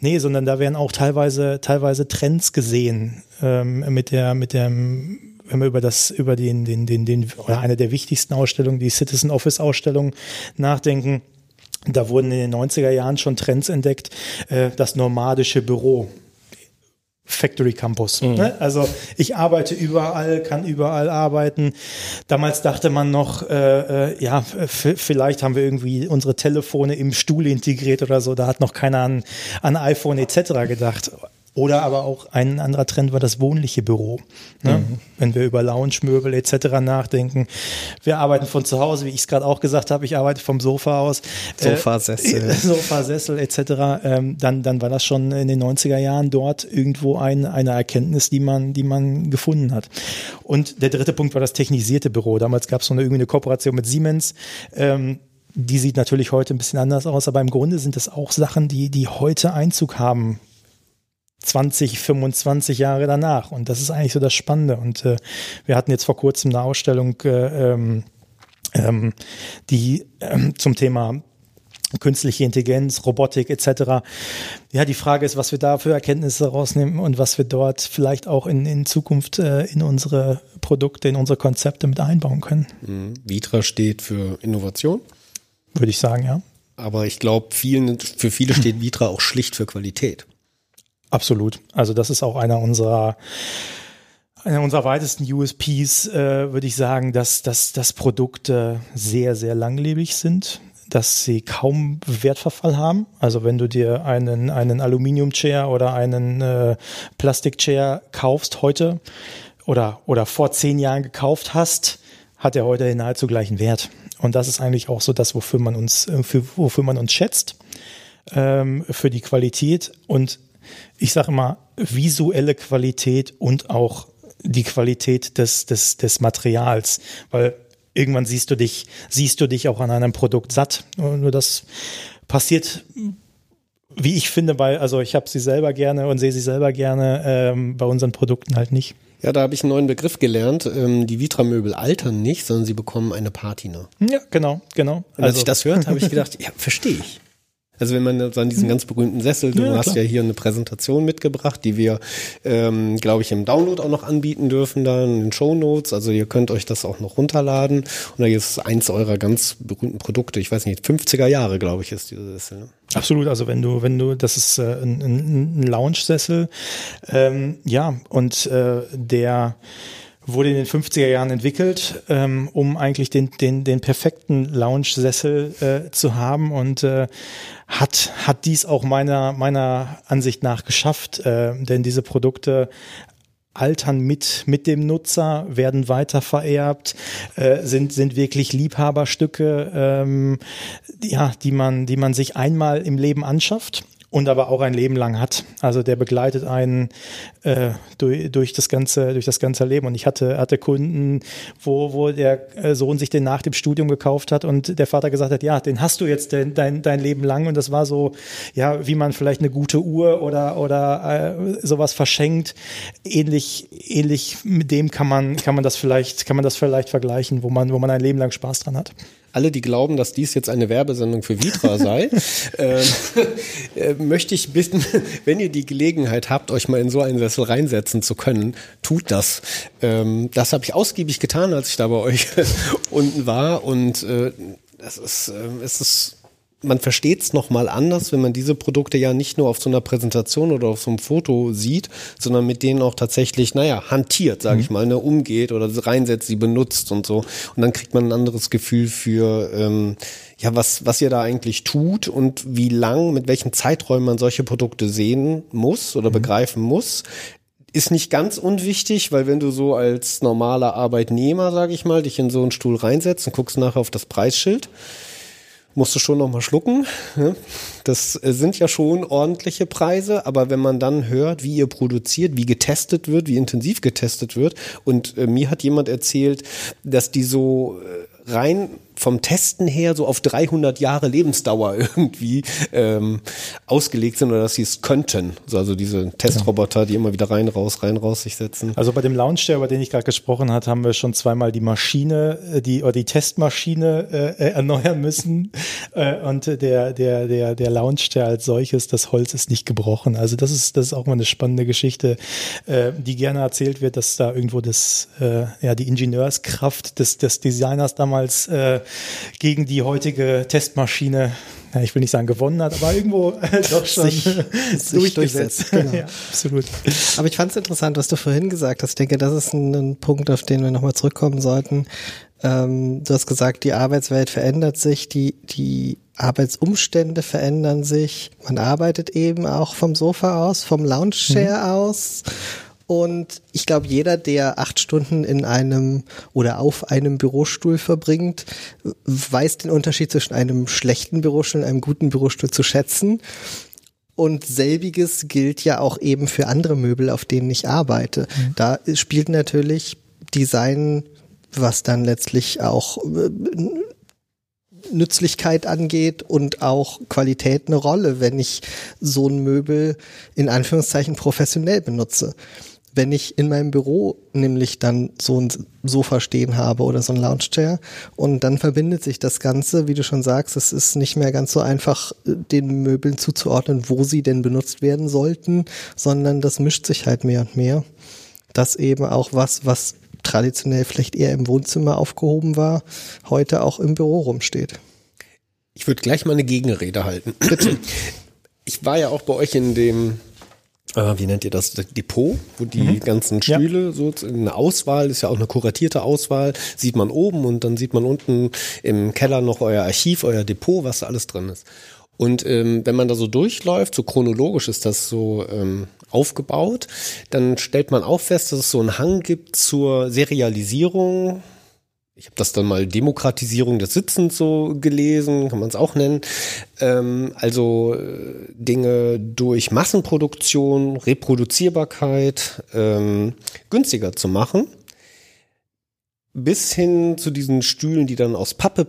[SPEAKER 4] Nee, sondern da werden auch teilweise, teilweise Trends gesehen ähm, mit der, mit dem wenn wir über das, über den, den, den, den, oder eine der wichtigsten Ausstellungen, die Citizen Office Ausstellung nachdenken, da wurden in den 90er Jahren schon Trends entdeckt, äh, das nomadische Büro. Factory Campus. Mhm. Ne? Also ich arbeite überall, kann überall arbeiten. Damals dachte man noch, äh, äh, ja, vielleicht haben wir irgendwie unsere Telefone im Stuhl integriert oder so. Da hat noch keiner an, an iPhone etc. gedacht. Oder aber auch ein anderer Trend war das wohnliche Büro. Ne?
[SPEAKER 1] Mhm.
[SPEAKER 4] Wenn wir über Lounge-Möbel etc. nachdenken. Wir arbeiten von zu Hause, wie ich es gerade auch gesagt habe, ich arbeite vom Sofa aus.
[SPEAKER 1] Sofasessel.
[SPEAKER 4] Äh, Sofasessel *laughs* etc. Ähm, dann, dann war das schon in den 90er Jahren dort irgendwo ein, eine Erkenntnis, die man, die man gefunden hat. Und der dritte Punkt war das technisierte Büro. Damals gab es so eine, irgendwie eine Kooperation mit Siemens. Ähm, die sieht natürlich heute ein bisschen anders aus, aber im Grunde sind das auch Sachen, die, die heute Einzug haben 20, 25 Jahre danach. Und das ist eigentlich so das Spannende. Und äh, wir hatten jetzt vor kurzem eine Ausstellung, äh, ähm, ähm, die ähm, zum Thema künstliche Intelligenz, Robotik etc. Ja, die Frage ist, was wir da für Erkenntnisse rausnehmen und was wir dort vielleicht auch in, in Zukunft äh, in unsere Produkte, in unsere Konzepte mit einbauen können.
[SPEAKER 2] Mhm. Vitra steht für Innovation,
[SPEAKER 4] Würde ich sagen, ja.
[SPEAKER 2] aber ich glaube, vielen, für viele steht Vitra auch schlicht für Qualität.
[SPEAKER 4] Absolut. Also das ist auch einer unserer einer unserer weitesten USPs, äh, würde ich sagen, dass, dass, dass Produkte sehr, sehr langlebig sind, dass sie kaum Wertverfall haben. Also wenn du dir einen, einen Aluminium-Chair oder einen äh, Plastik-Chair kaufst heute oder, oder vor zehn Jahren gekauft hast, hat er heute nahezu gleichen Wert. Und das ist eigentlich auch so das, wofür man uns, äh, für, wofür man uns schätzt, ähm, für die Qualität und ich sage immer, visuelle Qualität und auch die Qualität des, des, des Materials, weil irgendwann siehst du dich, siehst du dich auch an einem Produkt satt. Nur das passiert, wie ich finde, bei, also ich habe sie selber gerne und sehe sie selber gerne, ähm, bei unseren Produkten halt nicht.
[SPEAKER 2] Ja, da habe ich einen neuen Begriff gelernt. Ähm, die Vitra-Möbel altern nicht, sondern sie bekommen eine Patina.
[SPEAKER 4] Ja, genau, genau.
[SPEAKER 2] Und als ich das hörte, habe ich gedacht, ja, verstehe ich. Also wenn man so an diesen ganz berühmten Sessel, du
[SPEAKER 4] Ja,
[SPEAKER 2] hast
[SPEAKER 4] klar.
[SPEAKER 2] ja hier eine Präsentation mitgebracht, die wir, ähm, glaube ich, im Download auch noch anbieten dürfen, dann in den Show Notes. Also ihr könnt euch das auch noch runterladen. Und da ist eins eurer ganz berühmten Produkte. Ich weiß nicht, 50er Jahre, glaube ich, ist dieser Sessel. Ne?
[SPEAKER 4] Absolut, also wenn du, wenn du, das ist äh, ein, ein, ein Lounge-Sessel, ähm, ja, und äh, der wurde in den 50er Jahren entwickelt, ähm, um eigentlich den, den, den perfekten Lounge-Sessel äh, zu haben und äh, hat, hat dies auch meiner, meiner Ansicht nach geschafft, äh, denn diese Produkte altern mit, mit dem Nutzer, werden weiter vererbt, äh, sind, sind wirklich Liebhaberstücke, ähm, ja, die man, die man sich einmal im Leben anschafft und aber auch ein Leben lang hat. Also der begleitet einen äh, durch, durch das ganze durch das ganze Leben. Und ich hatte hatte Kunden, wo wo der äh, Sohn sich den nach dem Studium gekauft hat und der Vater gesagt hat, ja, den hast du jetzt dein dein, dein Leben lang. Und das war so, ja, wie man vielleicht eine gute Uhr oder oder äh, sowas verschenkt. Ähnlich ähnlich mit dem kann man kann man das vielleicht kann man das vielleicht vergleichen, wo man wo man ein Leben lang Spaß dran hat.
[SPEAKER 2] Alle, die glauben, dass dies jetzt eine Werbesendung für Vitra *laughs* sei, ähm, äh, möchte ich bitten, wenn ihr die Gelegenheit habt, euch mal in so einen Sessel reinsetzen zu können, tut das. Ähm, das habe ich ausgiebig getan, als ich da bei euch *laughs* unten war und äh, das ist, äh, es ist man versteht es nochmal anders, wenn man diese Produkte ja nicht nur auf so einer Präsentation oder auf so einem Foto sieht, sondern mit denen auch tatsächlich, naja, hantiert, sage ich mal, ne, umgeht oder reinsetzt, sie benutzt und so. Und dann kriegt man ein anderes Gefühl für, ähm, ja, was, was ihr da eigentlich tut und wie lang, mit welchen Zeiträumen man solche Produkte sehen muss oder begreifen muss ist nicht ganz unwichtig, weil wenn du so als normaler Arbeitnehmer, sage ich mal, dich in so einen Stuhl reinsetzt und guckst nachher auf das Preisschild, musst du schon noch mal schlucken. ne? Das äh, sind ja schon ordentliche Preise, aber wenn man dann hört, wie ihr produziert, wie getestet wird, wie intensiv getestet wird, und äh, mir hat jemand erzählt, dass die so äh, rein vom Testen her so auf 300 Jahre Lebensdauer *laughs* irgendwie ähm, ausgelegt sind oder dass sie es könnten. So, Also diese Testroboter, die immer wieder rein, raus, rein, raus sich setzen.
[SPEAKER 4] Also bei dem Launcher, über den ich gerade gesprochen habe, haben wir schon zweimal die Maschine, äh, die oder die Testmaschine äh, äh, erneuern müssen. *laughs* Äh, und der der der der Launcher als solches, das Holz ist nicht gebrochen. Also das ist das ist auch mal eine spannende Geschichte, äh, die gerne erzählt wird, dass da irgendwo das äh, ja die Ingenieurskraft des des Designers damals äh, gegen die heutige Testmaschine ja, ich will nicht sagen gewonnen hat, aber irgendwo äh, doch schon
[SPEAKER 1] Sich- *laughs* sich
[SPEAKER 4] durchgesetzt.
[SPEAKER 1] durchsetzt, genau.
[SPEAKER 4] ja, absolut.
[SPEAKER 1] Aber ich fand es interessant, was du vorhin gesagt hast. Ich denke, das ist ein, ein Punkt, auf den wir nochmal zurückkommen sollten. Ähm, du hast gesagt, die Arbeitswelt verändert sich, die, die Arbeitsumstände verändern sich. Man arbeitet eben auch vom Sofa aus, vom Lounge-Chair aus. Und ich glaube, jeder, der acht Stunden in einem oder auf einem Bürostuhl verbringt, weiß den Unterschied zwischen einem schlechten Bürostuhl und einem guten Bürostuhl zu schätzen. Und selbiges gilt ja auch eben für andere Möbel, auf denen ich arbeite. Da spielt natürlich Design, was dann letztlich auch äh, Nützlichkeit angeht und auch Qualität eine Rolle, wenn ich so ein Möbel in Anführungszeichen professionell benutze. Wenn ich in meinem Büro nämlich dann so ein Sofa stehen habe oder so ein Lounge-Chair und dann verbindet sich das Ganze, wie du schon sagst, es ist nicht mehr ganz so einfach, äh, den Möbeln zuzuordnen, wo sie denn benutzt werden sollten, sondern das mischt sich halt mehr und mehr. Das eben auch was, was traditionell vielleicht eher im Wohnzimmer aufgehoben war, heute auch im Büro rumsteht.
[SPEAKER 2] Ich würde gleich mal eine Gegenrede halten. Bitte. Ich war ja auch bei euch in dem, äh, wie nennt ihr das, Depot, wo die ganzen
[SPEAKER 4] Ja.
[SPEAKER 2] Stühle, so eine Auswahl, ist ja auch eine kuratierte Auswahl, sieht man oben und dann sieht man unten im Keller noch euer Archiv, euer Depot, was da alles drin ist. Und ähm, wenn man da so durchläuft, so chronologisch ist das so ähm, aufgebaut, dann stellt man auch fest, dass es so einen Hang gibt zur Serialisierung ich habe das dann mal Demokratisierung des Sitzens so gelesen, kann man es auch nennen. Ähm, also äh, Dinge durch Massenproduktion, Reproduzierbarkeit ähm, günstiger zu machen. Bis hin zu diesen Stühlen, die dann aus Pappe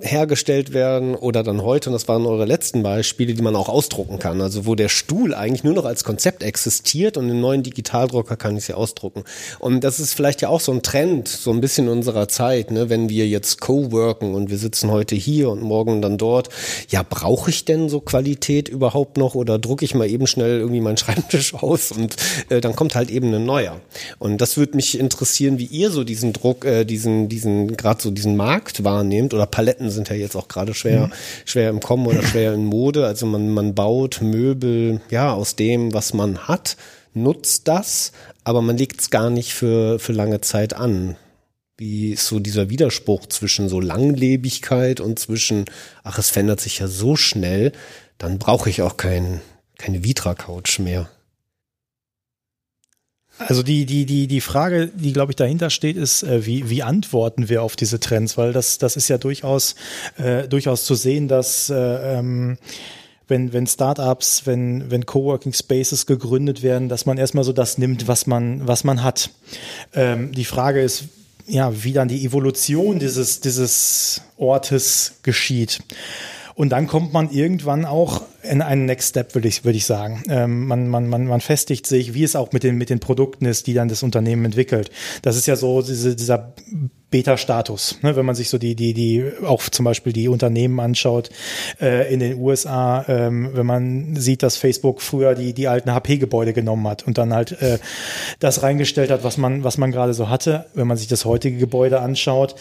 [SPEAKER 2] hergestellt werden oder dann heute, und das waren eure letzten Beispiele, die man auch ausdrucken kann. Also wo der Stuhl eigentlich nur noch als Konzept existiert und im neuen Digitaldrucker kann ich sie ausdrucken. Und das ist vielleicht ja auch so ein Trend, so ein bisschen unserer Zeit, ne? wenn wir jetzt co-worken und wir sitzen heute hier und morgen dann dort. Ja, brauche ich denn so Qualität überhaupt noch oder drucke ich mal eben schnell irgendwie meinen *laughs* Schreibtisch aus und äh, dann kommt halt eben ein neuer. Und das würde mich interessieren, wie ihr so diesen Druck, äh, diesen, diesen, gerade so diesen Markt wahrnehmt oder Paletten sind ja jetzt auch gerade schwer, schwer im Kommen oder schwer in Mode. Also man, man baut Möbel, ja, aus dem, was man hat, nutzt das, aber man legt es gar nicht für, für lange Zeit an. Wie ist so dieser Widerspruch zwischen so Langlebigkeit und zwischen, ach, es verändert sich ja so schnell, dann brauche ich auch kein, keine Vitra-Couch mehr.
[SPEAKER 4] Also die, die, die, die Frage, die, glaube ich, dahinter steht, ist, äh, wie, wie antworten wir auf diese Trends? Weil das, das ist ja durchaus, äh, durchaus zu sehen, dass äh, ähm, wenn, wenn Startups, wenn, wenn Coworking Spaces gegründet werden, dass man erstmal so das nimmt, was man, was man hat. Ähm, die Frage ist, ja, wie dann die Evolution dieses, dieses Ortes geschieht. Und dann kommt man irgendwann auch in einen Next Step, würde ich, würde ich sagen. Ähm, man, man, man, man festigt sich, wie es auch mit den, mit den Produkten ist, die dann das Unternehmen entwickelt. Das ist ja so diese, dieser Beta-Status, ne? wenn man sich so die, die, die, auch zum Beispiel die Unternehmen anschaut äh, in den USA, ähm, wenn man sieht, dass Facebook früher die, die alten HP-Gebäude genommen hat und dann halt äh, das reingestellt hat, was man, was man gerade so hatte. Wenn man sich das heutige Gebäude anschaut,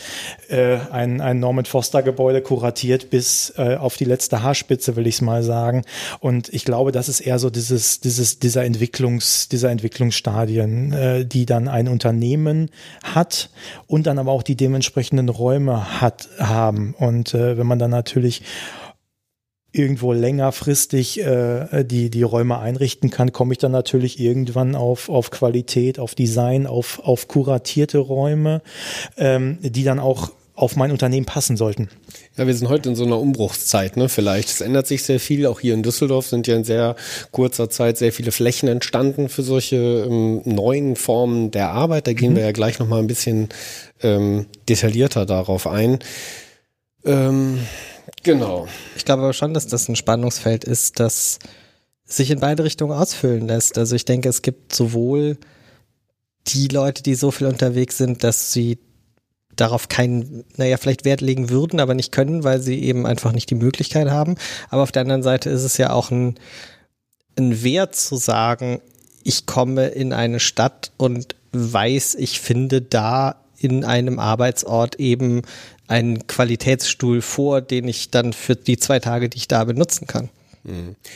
[SPEAKER 4] äh, ein, ein Norman Foster-Gebäude kuratiert bis äh, auf die letzte Haarspitze, will ich es mal sagen. Und ich glaube, das ist eher so dieses, dieses, dieser Entwicklungs, dieser Entwicklungsstadien, äh, die dann ein Unternehmen hat und dann aber auch die dementsprechenden Räume hat, haben. Und äh, wenn man dann natürlich irgendwo längerfristig äh, die, die Räume einrichten kann, komme ich dann natürlich irgendwann auf, auf Qualität, auf Design, auf, auf kuratierte Räume, ähm, die dann auch auf mein Unternehmen passen sollten.
[SPEAKER 2] Ja, wir sind heute in so einer Umbruchszeit, ne? Vielleicht. Es ändert sich sehr viel. Auch hier in Düsseldorf sind ja in sehr kurzer Zeit sehr viele Flächen entstanden für solche ähm, neuen Formen der Arbeit. Da gehen wir ja gleich nochmal ein bisschen ähm, detaillierter darauf ein. Ähm, genau.
[SPEAKER 1] Ich glaube aber schon, dass das ein Spannungsfeld ist, das sich in beide Richtungen ausfüllen lässt. Also ich denke, es gibt sowohl die Leute, die so viel unterwegs sind, dass sie darauf keinen, naja, vielleicht Wert legen würden, aber nicht können, weil sie eben einfach nicht die Möglichkeit haben. Aber auf der anderen Seite ist es ja auch ein, ein Wert zu sagen, ich komme in eine Stadt und weiß, ich finde da in einem Arbeitsort eben einen Qualitätsstuhl vor, den ich dann für die zwei Tage, die ich da benutzen kann.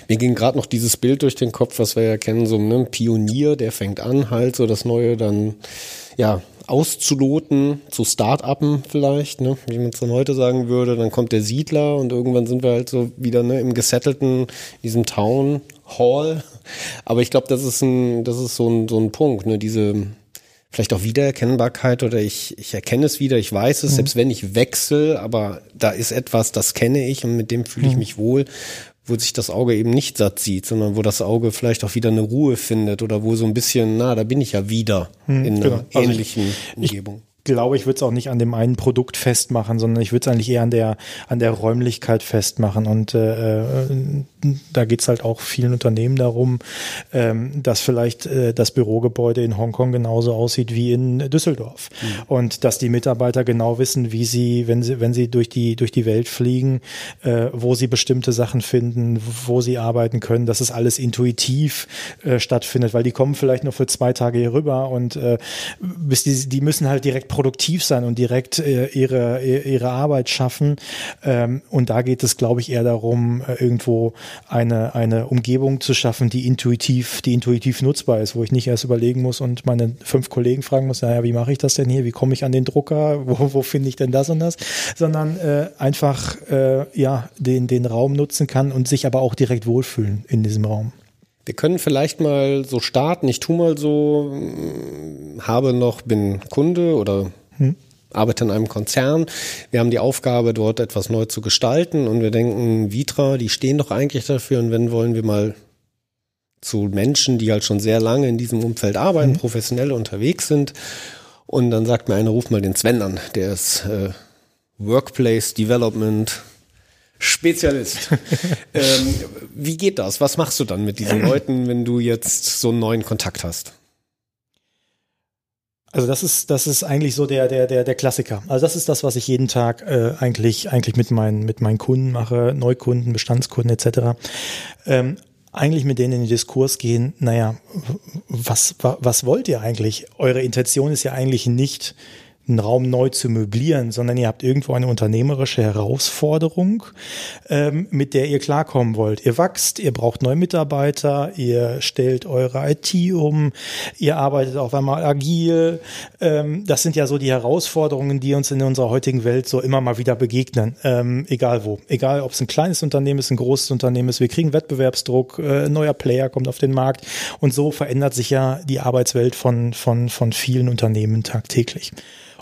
[SPEAKER 2] Mir ging gerade noch dieses Bild durch den Kopf, was wir ja kennen, so ein ne, Pionier, der fängt an, halt so das Neue dann ja auszuloten, zu Start-upen vielleicht, ne, wie man es dann heute sagen würde. Dann kommt der Siedler und irgendwann sind wir halt so wieder ne, im gesettelten, diesem Town Hall. Aber ich glaube, das ist ein, das ist so ein, so ein Punkt, ne, diese vielleicht auch Wiedererkennbarkeit oder ich, ich erkenne es wieder, ich weiß es, mhm. selbst wenn ich wechsle, aber da ist etwas, das kenne ich und mit dem fühle ich mhm. mich wohl, wo sich das Auge eben nicht satt sieht, sondern wo das Auge vielleicht auch wieder eine Ruhe findet oder wo so ein bisschen, na, da bin ich ja wieder mhm, in einer genau. also ähnlichen
[SPEAKER 4] ich,
[SPEAKER 2] Umgebung.
[SPEAKER 4] Ich, glaube, ich würde es auch nicht an dem einen Produkt festmachen, sondern ich würde es eigentlich eher an der, an der Räumlichkeit festmachen. Und äh, äh da geht's halt auch vielen Unternehmen darum, ähm, dass vielleicht äh, das Bürogebäude in Hongkong genauso aussieht wie in Düsseldorf. Mhm. Und dass die Mitarbeiter genau wissen, wie sie, wenn sie, wenn sie durch die, durch die Welt fliegen, äh, wo sie bestimmte Sachen finden, wo sie arbeiten können, dass es alles intuitiv äh, stattfindet, weil die kommen vielleicht nur für zwei Tage hier rüber und äh, bis die, die müssen halt direkt produktiv sein und direkt äh, ihre, ihre Arbeit schaffen. Ähm, und da geht es, glaube ich, eher darum, äh, irgendwo eine, eine Umgebung zu schaffen, die intuitiv, die intuitiv nutzbar ist, wo ich nicht erst überlegen muss und meine fünf Kollegen fragen muss, naja, wie mache ich das denn hier? Wie komme ich an den Drucker? *laughs* Wo, wo finde ich denn das und das? Sondern äh, einfach äh, ja den, den Raum nutzen kann und sich aber auch direkt wohlfühlen in diesem Raum.
[SPEAKER 2] Wir können vielleicht mal so starten. Ich tu mal so, habe noch, bin Kunde oder hm. Arbeite in einem Konzern. Wir haben die Aufgabe, dort etwas neu zu gestalten und wir denken, Vitra, die stehen doch eigentlich dafür und wenn wollen wir mal zu Menschen, die halt schon sehr lange in diesem Umfeld arbeiten, hm. professionell unterwegs sind. Und dann sagt mir einer, ruf mal den Sven an, der ist äh, Workplace Development Spezialist. *laughs* ähm, wie geht das? Was machst du dann mit diesen Leuten, wenn du jetzt so einen neuen Kontakt hast?
[SPEAKER 4] Also das ist das ist eigentlich so der der der der Klassiker. Also das ist das, was ich jeden Tag äh, eigentlich eigentlich mit meinen mit meinen Kunden mache, Neukunden, Bestandskunden etc. Ähm, eigentlich mit denen in den Diskurs gehen. Naja, was was wollt ihr eigentlich? Eure Intention ist ja eigentlich nicht einen Raum neu zu möblieren, sondern ihr habt irgendwo eine unternehmerische Herausforderung, ähm, mit der ihr klarkommen wollt. Ihr wachst, ihr braucht neue Mitarbeiter, ihr stellt eure IT um, ihr arbeitet auf einmal agil. Ähm, das sind ja so die Herausforderungen, die uns in unserer heutigen Welt so immer mal wieder begegnen, ähm, egal wo. Egal, ob es ein kleines Unternehmen ist, ein großes Unternehmen ist. Wir kriegen Wettbewerbsdruck, äh, ein neuer Player kommt auf den Markt und so verändert sich ja die Arbeitswelt von, von, von vielen Unternehmen tagtäglich.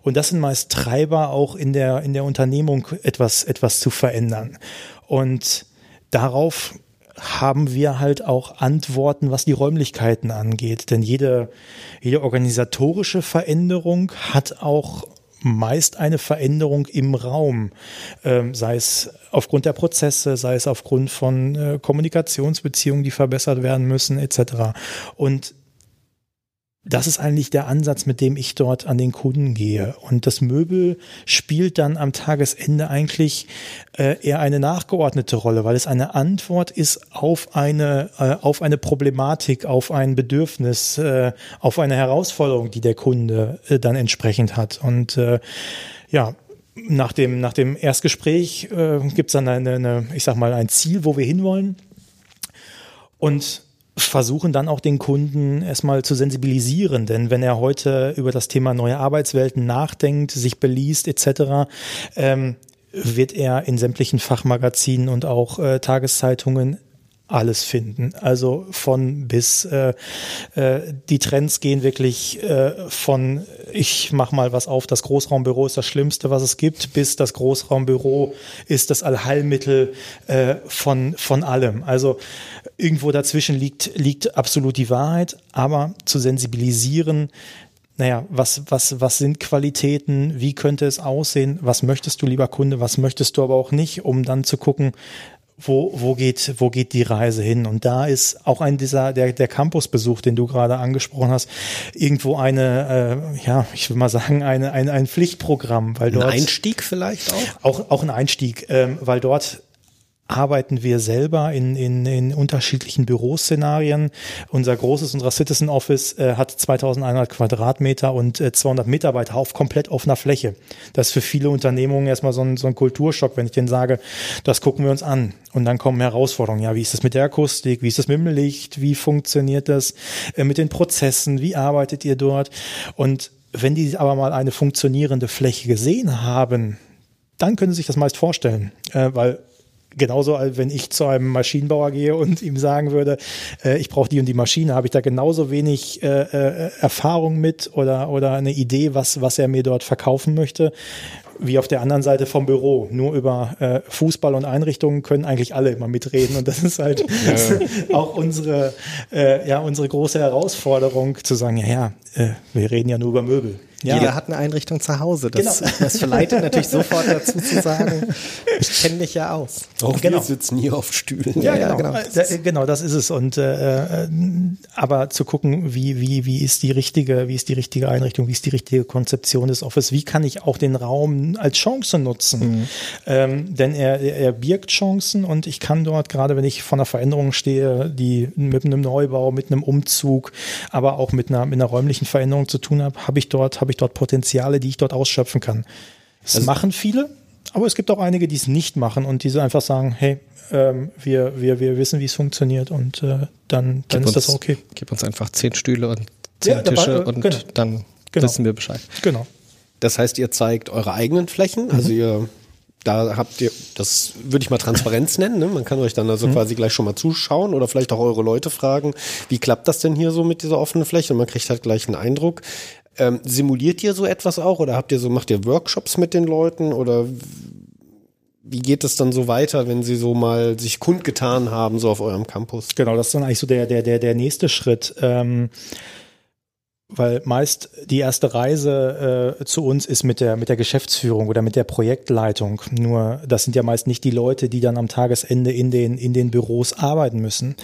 [SPEAKER 4] Und das sind meist Treiber auch in der, in der Unternehmung etwas, etwas zu verändern. Und darauf haben wir halt auch Antworten, was die Räumlichkeiten angeht. Denn jede, jede organisatorische Veränderung hat auch meist eine Veränderung im Raum, ähm, sei es aufgrund der Prozesse, sei es aufgrund von äh, Kommunikationsbeziehungen, die verbessert werden müssen, etc. Und das ist eigentlich der Ansatz, mit dem ich dort an den Kunden gehe. Und das Möbel spielt dann am Tagesende eigentlich äh, eher eine nachgeordnete Rolle, weil es eine Antwort ist auf eine, äh, auf eine Problematik, auf ein Bedürfnis, äh, auf eine Herausforderung, die der Kunde äh, dann entsprechend hat. Und äh, ja, nach dem, nach dem Erstgespräch äh, gibt es dann eine, eine, ich sag mal, ein Ziel, wo wir hinwollen. Und versuchen dann auch den Kunden erstmal zu sensibilisieren, denn wenn er heute über das Thema neue Arbeitswelten nachdenkt, sich beliest etc., ähm, wird er in sämtlichen Fachmagazinen und auch äh, Tageszeitungen alles finden. Also von bis äh, äh, die Trends gehen wirklich äh, von ich mach mal was auf, das Großraumbüro ist das Schlimmste, was es gibt, bis das Großraumbüro ist das Allheilmittel äh, von, von allem. Also irgendwo dazwischen liegt, liegt absolut die Wahrheit, aber zu sensibilisieren, naja, was, was, was sind Qualitäten, wie könnte es aussehen, was möchtest du, lieber Kunde, was möchtest du aber auch nicht, um dann zu gucken, wo, wo, geht, wo geht die Reise hin? Und da ist auch ein dieser, der, der Campusbesuch, den du gerade angesprochen hast, irgendwo eine, äh, ja, ich will mal sagen, eine, ein, ein Pflichtprogramm, weil dort.
[SPEAKER 2] Ein Einstieg vielleicht auch?
[SPEAKER 4] Auch, auch ein Einstieg, ähm, weil dort arbeiten wir selber in, in, in unterschiedlichen Büroszenarien. Unser großes, unser Citizen Office äh, hat 2100 Quadratmeter und äh, 200 Mitarbeiter auf komplett offener Fläche. Das ist für viele Unternehmungen erstmal so ein, so ein Kulturschock, wenn ich denen sage, das gucken wir uns an. Und dann kommen Herausforderungen. Ja, wie ist das mit der Akustik? Wie ist das mit dem Licht? Wie funktioniert das äh, mit den Prozessen? Wie arbeitet ihr dort? Und wenn die aber mal eine funktionierende Fläche gesehen haben, dann können sie sich das meist vorstellen, äh, weil genauso, als wenn ich zu einem Maschinenbauer gehe und ihm sagen würde, äh, ich brauche die und die Maschine, habe ich da genauso wenig äh, äh, Erfahrung mit oder, oder eine Idee, was, was er mir dort verkaufen möchte, wie auf der anderen Seite vom Büro. Nur über äh, Fußball und Einrichtungen können eigentlich alle immer mitreden. Und das ist halt *laughs* *laughs* auch unsere, äh, ja, unsere große Herausforderung, zu sagen, ja, ja, äh, wir reden ja nur über Möbel. Ja.
[SPEAKER 1] Jeder hat eine Einrichtung zu Hause. Das,
[SPEAKER 4] Genau. *laughs*
[SPEAKER 1] das verleitet natürlich *laughs* sofort dazu zu sagen, ich kenne mich ja aus.
[SPEAKER 2] Auch
[SPEAKER 4] Genau.
[SPEAKER 2] wir sitzen hier auf Stühlen.
[SPEAKER 1] Ja, ja, genau.
[SPEAKER 4] Äh, da- genau, das ist es. Und äh, äh, aber zu gucken, wie wie wie ist die richtige, wie ist die richtige Einrichtung, wie ist die richtige Konzeption des Office, wie kann ich auch den Raum als Chance nutzen? Ähm, denn er er er birgt Chancen und ich kann dort gerade, wenn ich vor einer Veränderung stehe, die mit einem Neubau, mit einem Umzug, aber auch mit einer mit einer räumlichen Veränderung zu tun habe, habe ich dort habe ich dort Potenziale, die ich dort ausschöpfen kann. Das machen viele, aber es gibt auch einige, die es nicht machen und die so einfach sagen, hey, ähm, wir, wir, wir wissen, wie es funktioniert und äh, dann, dann ist das
[SPEAKER 1] uns-
[SPEAKER 4] okay.
[SPEAKER 1] Gib uns einfach zehn Stühle und zehn
[SPEAKER 4] Ja, dabei,
[SPEAKER 1] Tische
[SPEAKER 4] äh,
[SPEAKER 1] und
[SPEAKER 4] genau.
[SPEAKER 1] dann
[SPEAKER 4] Genau.
[SPEAKER 1] wissen wir Bescheid.
[SPEAKER 4] Genau.
[SPEAKER 2] Das heißt, ihr zeigt eure eigenen Flächen, also ihr da habt ihr, das würde ich mal Transparenz *laughs* nennen, ne? man kann euch dann also quasi gleich schon mal zuschauen oder vielleicht auch eure Leute fragen, wie klappt das denn hier so mit dieser offenen Fläche und man kriegt halt gleich einen Eindruck. Ähm, simuliert ihr so etwas auch oder habt ihr so, macht ihr Workshops mit den Leuten oder wie geht es dann so weiter, wenn sie so mal sich kundgetan haben, so auf eurem Campus?
[SPEAKER 4] Genau, das ist dann eigentlich so der, der, der, der nächste Schritt. Ähm, weil meist die erste Reise äh, zu uns ist mit der, mit der Geschäftsführung oder mit der Projektleitung. Nur das sind ja meist nicht die Leute, die dann am Tagesende in den, in den Büros arbeiten müssen.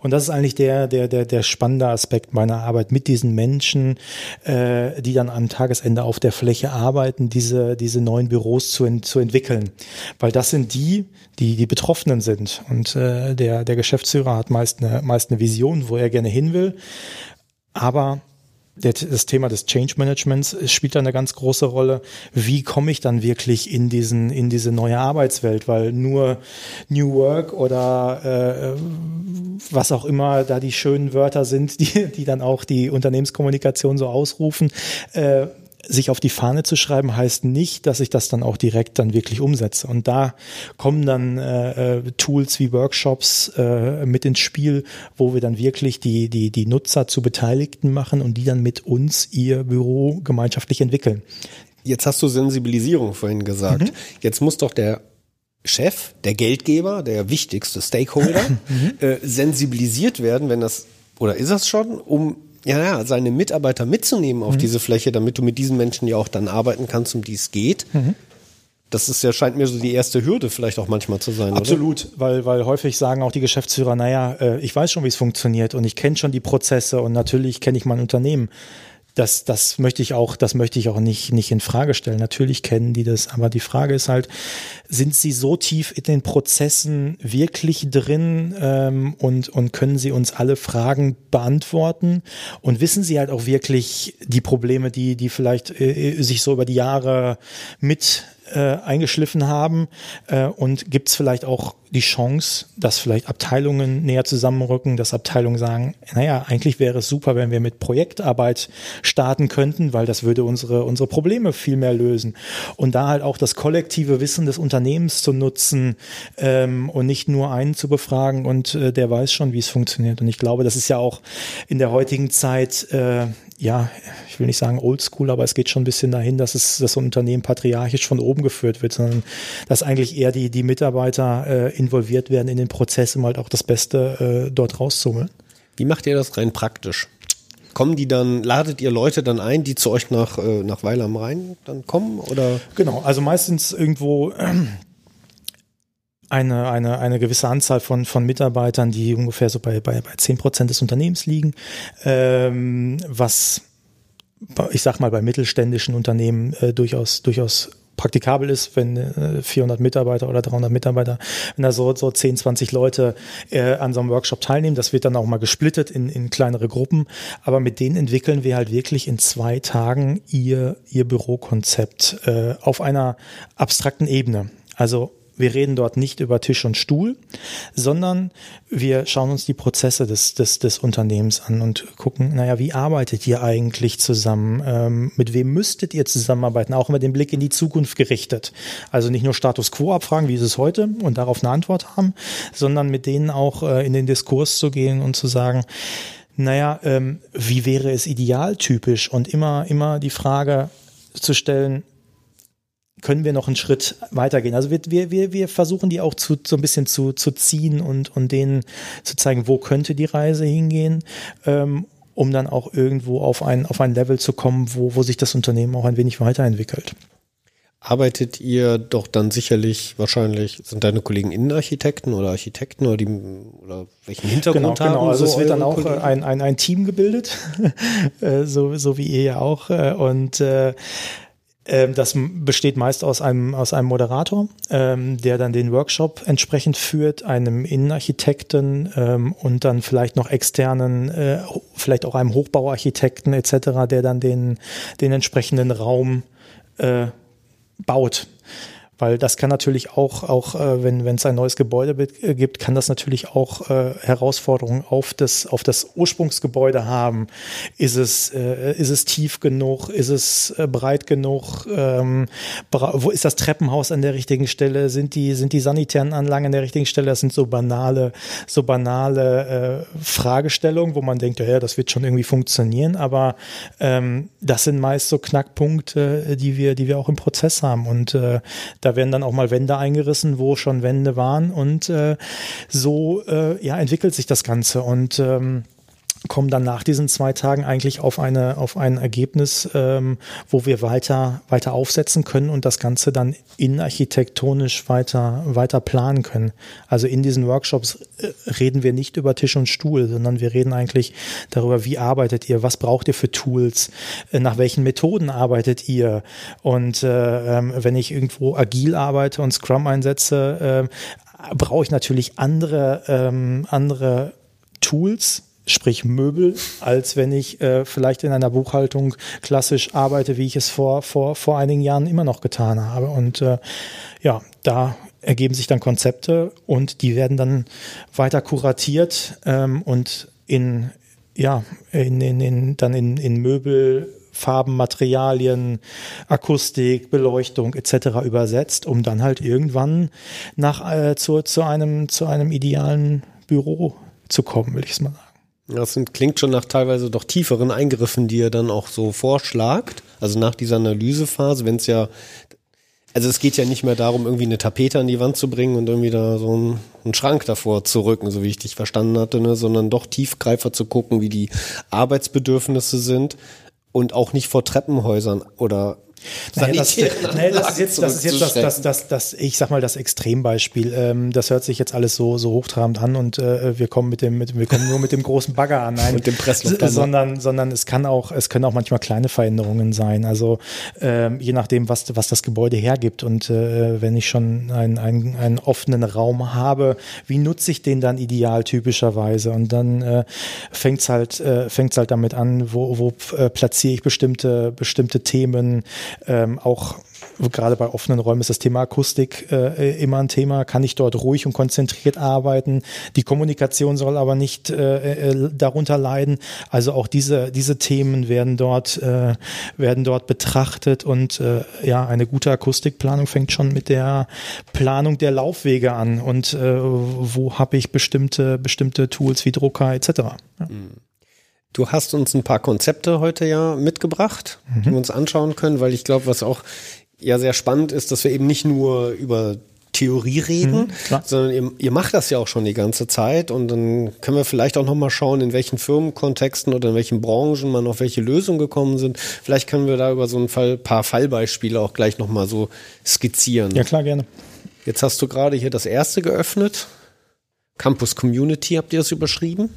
[SPEAKER 4] Und das ist eigentlich der, der, der, der spannende Aspekt meiner Arbeit mit diesen Menschen, äh, die dann am Tagesende auf der Fläche arbeiten, diese, diese neuen Büros zu, ent, zu entwickeln. Weil das sind die, die die Betroffenen sind. Und äh, der, der Geschäftsführer hat meist eine, meist eine Vision, wo er gerne hin will. Aber das Thema des Change Managements spielt da eine ganz große Rolle. Wie komme ich dann wirklich in diesen in diese neue Arbeitswelt? Weil nur New Work oder äh, was auch immer da die schönen Wörter sind, *laughs* die die dann auch die Unternehmenskommunikation so ausrufen. Äh, sich auf die Fahne zu schreiben, heißt nicht, dass ich das dann auch direkt dann wirklich umsetze. Und da kommen dann äh, äh, Tools wie Workshops äh, mit ins Spiel, wo wir dann wirklich die, die, die Nutzer zu Beteiligten machen und die dann mit uns ihr Büro gemeinschaftlich entwickeln.
[SPEAKER 2] Jetzt hast du Sensibilisierung vorhin gesagt. Jetzt muss doch der Chef, der Geldgeber, der wichtigste Stakeholder, *laughs* äh, sensibilisiert werden, wenn das, oder ist das schon, um ja, ja, seine Mitarbeiter mitzunehmen auf diese Fläche, damit du mit diesen Menschen ja auch dann arbeiten kannst, um die es geht. Das ist ja, scheint mir so die erste Hürde vielleicht auch manchmal zu sein, oder?
[SPEAKER 4] Absolut, weil, weil häufig sagen auch die Geschäftsführer, naja, äh, ich weiß schon, wie es funktioniert und ich kenne schon die Prozesse und natürlich kenne ich mein Unternehmen. Das, das möchte ich auch, das möchte ich auch nicht, nicht in Frage stellen. Natürlich kennen die das, aber die Frage ist halt, sind sie so tief in den Prozessen wirklich drin ähm, und, und können sie uns alle Fragen beantworten und wissen sie halt auch wirklich die Probleme, die, die vielleicht äh, sich so über die Jahre mit äh, eingeschliffen haben äh, und gibt es vielleicht auch die Chance, dass vielleicht Abteilungen näher zusammenrücken, dass Abteilungen sagen, naja, eigentlich wäre es super, wenn wir mit Projektarbeit starten könnten, weil das würde unsere, unsere Probleme viel mehr lösen. Und da halt auch das kollektive Wissen des Unternehmens zu nutzen ähm, und nicht nur einen zu befragen und äh, der weiß schon, wie es funktioniert. Und ich glaube, das ist ja auch in der heutigen Zeit äh, ja, ich will nicht sagen oldschool, aber es geht schon ein bisschen dahin, dass es das Unternehmen patriarchisch von oben geführt wird, sondern dass eigentlich eher die, die Mitarbeiter äh, involviert werden in den Prozess, um halt auch das Beste äh, dort rauszuholen.
[SPEAKER 2] Wie macht ihr das rein praktisch? Kommen die dann, ladet ihr Leute dann ein, die zu euch nach, äh, nach Weil am Rhein dann kommen? Oder?
[SPEAKER 4] Genau, also meistens irgendwo ähm, eine, eine, eine gewisse Anzahl von, von Mitarbeitern, die ungefähr so bei, bei, bei 10 Prozent des Unternehmens liegen, ähm, was ich sag mal bei mittelständischen Unternehmen äh, durchaus, durchaus praktikabel ist, wenn äh, 400 Mitarbeiter oder 300 Mitarbeiter, wenn da so, so 10, 20 Leute äh, an so einem Workshop teilnehmen. Das wird dann auch mal gesplittet in, in kleinere Gruppen. Aber mit denen entwickeln wir halt wirklich in zwei Tagen ihr, ihr Bürokonzept äh, auf einer abstrakten Ebene. Also wir reden dort nicht über Tisch und Stuhl, sondern wir schauen uns die Prozesse des, des, des Unternehmens an und gucken, naja, wie arbeitet ihr eigentlich zusammen? Ähm, mit wem müsstet ihr zusammenarbeiten? Auch mit dem Blick in die Zukunft gerichtet. Also nicht nur Status quo abfragen, wie ist es heute und darauf eine Antwort haben, sondern mit denen auch äh, in den Diskurs zu gehen und zu sagen, naja, ähm, wie wäre es idealtypisch? Und immer, immer die Frage zu stellen, können wir noch einen Schritt weitergehen. Also wir, wir, wir versuchen die auch zu, so ein bisschen zu, zu ziehen und, und denen zu zeigen, wo könnte die Reise hingehen, ähm, um dann auch irgendwo auf ein, auf ein Level zu kommen, wo, wo sich das Unternehmen auch ein wenig weiterentwickelt.
[SPEAKER 2] Arbeitet ihr doch dann sicherlich, wahrscheinlich, sind deine Kollegen Innenarchitekten oder Architekten oder, die, oder welchen Hintergrund
[SPEAKER 4] genau,
[SPEAKER 2] haben?
[SPEAKER 4] Genau, also
[SPEAKER 2] so
[SPEAKER 4] es wird dann auch äh,
[SPEAKER 2] Kollegen?
[SPEAKER 4] ein, ein, ein Team gebildet, *laughs* äh, so, so wie ihr ja auch. äh, Und äh, das m- besteht meist aus einem, aus einem Moderator, ähm, der dann den Workshop entsprechend führt, einem Innenarchitekten ähm, und dann vielleicht noch externen, äh, vielleicht auch einem Hochbauarchitekten etc., der dann den, den entsprechenden Raum äh, baut. Weil das kann natürlich auch, auch äh, wenn es ein neues Gebäude äh, gibt, kann das natürlich auch äh, Herausforderungen auf das, auf das Ursprungsgebäude haben. Ist es, äh, ist es tief genug? Ist es äh, breit genug? Ähm, wo ist das Treppenhaus an der richtigen Stelle? Sind die, sind die sanitären Anlagen an der richtigen Stelle? Das sind so banale, so banale äh, Fragestellungen, wo man denkt, ja, das wird schon irgendwie funktionieren, aber ähm, das sind meist so Knackpunkte, die wir, die wir auch im Prozess haben. Und da werden dann auch mal Wände eingerissen, wo schon Wände waren. Und äh, so äh, ja, entwickelt sich das Ganze. Und ähm, kommen dann nach diesen zwei Tagen eigentlich auf eine auf ein Ergebnis, ähm, wo wir weiter weiter aufsetzen können und das Ganze dann innenarchitektonisch weiter weiter planen können. Also in diesen Workshops äh, reden wir nicht über Tisch und Stuhl, sondern wir reden eigentlich darüber, wie arbeitet ihr, was braucht ihr für Tools, äh, nach welchen Methoden arbeitet ihr und äh, ähm, wenn ich irgendwo agil arbeite und Scrum einsetze, äh, brauche ich natürlich andere ähm, andere Tools, sprich Möbel, als wenn ich äh, vielleicht in einer Buchhaltung klassisch arbeite, wie ich es vor, vor, vor einigen Jahren immer noch getan habe. Und äh, ja, da ergeben sich dann Konzepte und die werden dann weiter kuratiert ähm, und in, ja, in, in, in, dann in, in Möbel, Farben, Materialien, Akustik, Beleuchtung etc. übersetzt, um dann halt irgendwann nach äh, zu, zu einem zu einem idealen Büro zu kommen, will ich es mal sagen.
[SPEAKER 2] Das klingt schon nach teilweise doch tieferen Eingriffen, die ihr dann auch so vorschlagt. Also nach dieser Analysephase, wenn es ja, also es geht ja nicht mehr darum, irgendwie eine Tapete an die Wand zu bringen und irgendwie da so einen, einen Schrank davor zu rücken, so wie ich dich verstanden hatte, ne, sondern doch Tiefgreifer zu gucken, wie die Arbeitsbedürfnisse sind und auch nicht vor Treppenhäusern oder *laughs*
[SPEAKER 4] Naja, das, ist jetzt, das, ist jetzt das, das, das, das, ich sag mal, das Extrembeispiel. Ähm, das hört sich jetzt alles so, so hochtrabend an und äh, wir kommen mit dem, mit, wir kommen nur mit dem großen Bagger an. Nein, *laughs*
[SPEAKER 2] Mit dem
[SPEAKER 4] sondern, sondern es kann auch, es können auch manchmal kleine Veränderungen sein. Also ähm, je nachdem, was, was das Gebäude hergibt und äh, wenn ich schon einen, einen, einen offenen Raum habe, wie nutze ich den dann ideal typischerweise? Und dann äh, fängt's halt, äh, fängt's halt damit an, wo, wo äh, platziere ich bestimmte, bestimmte Themen, ähm, auch gerade bei offenen Räumen ist das Thema Akustik äh, immer ein Thema. Kann ich dort ruhig und konzentriert arbeiten? Die Kommunikation soll aber nicht äh, äh, darunter leiden. Also auch diese diese Themen werden dort äh, werden dort betrachtet und äh, ja eine gute Akustikplanung fängt schon mit der Planung der Laufwege an und wo habe ich bestimmte bestimmte Tools wie Drucker etc. Ja.
[SPEAKER 2] Du hast uns ein paar Konzepte heute ja mitgebracht, die wir uns anschauen können, weil ich glaube, was auch ja sehr spannend ist, dass wir eben nicht nur über Theorie reden,
[SPEAKER 4] klar.
[SPEAKER 2] sondern ihr, ihr macht das ja auch schon die ganze Zeit und dann können wir vielleicht auch noch mal schauen, in welchen Firmenkontexten oder in welchen Branchen man auf welche Lösungen gekommen sind. Vielleicht können wir da über so ein Fall, paar Fallbeispiele auch gleich noch mal so skizzieren.
[SPEAKER 4] ja klar gerne.
[SPEAKER 2] Jetzt hast du gerade hier das erste geöffnet. Campus Community habt ihr es überschrieben?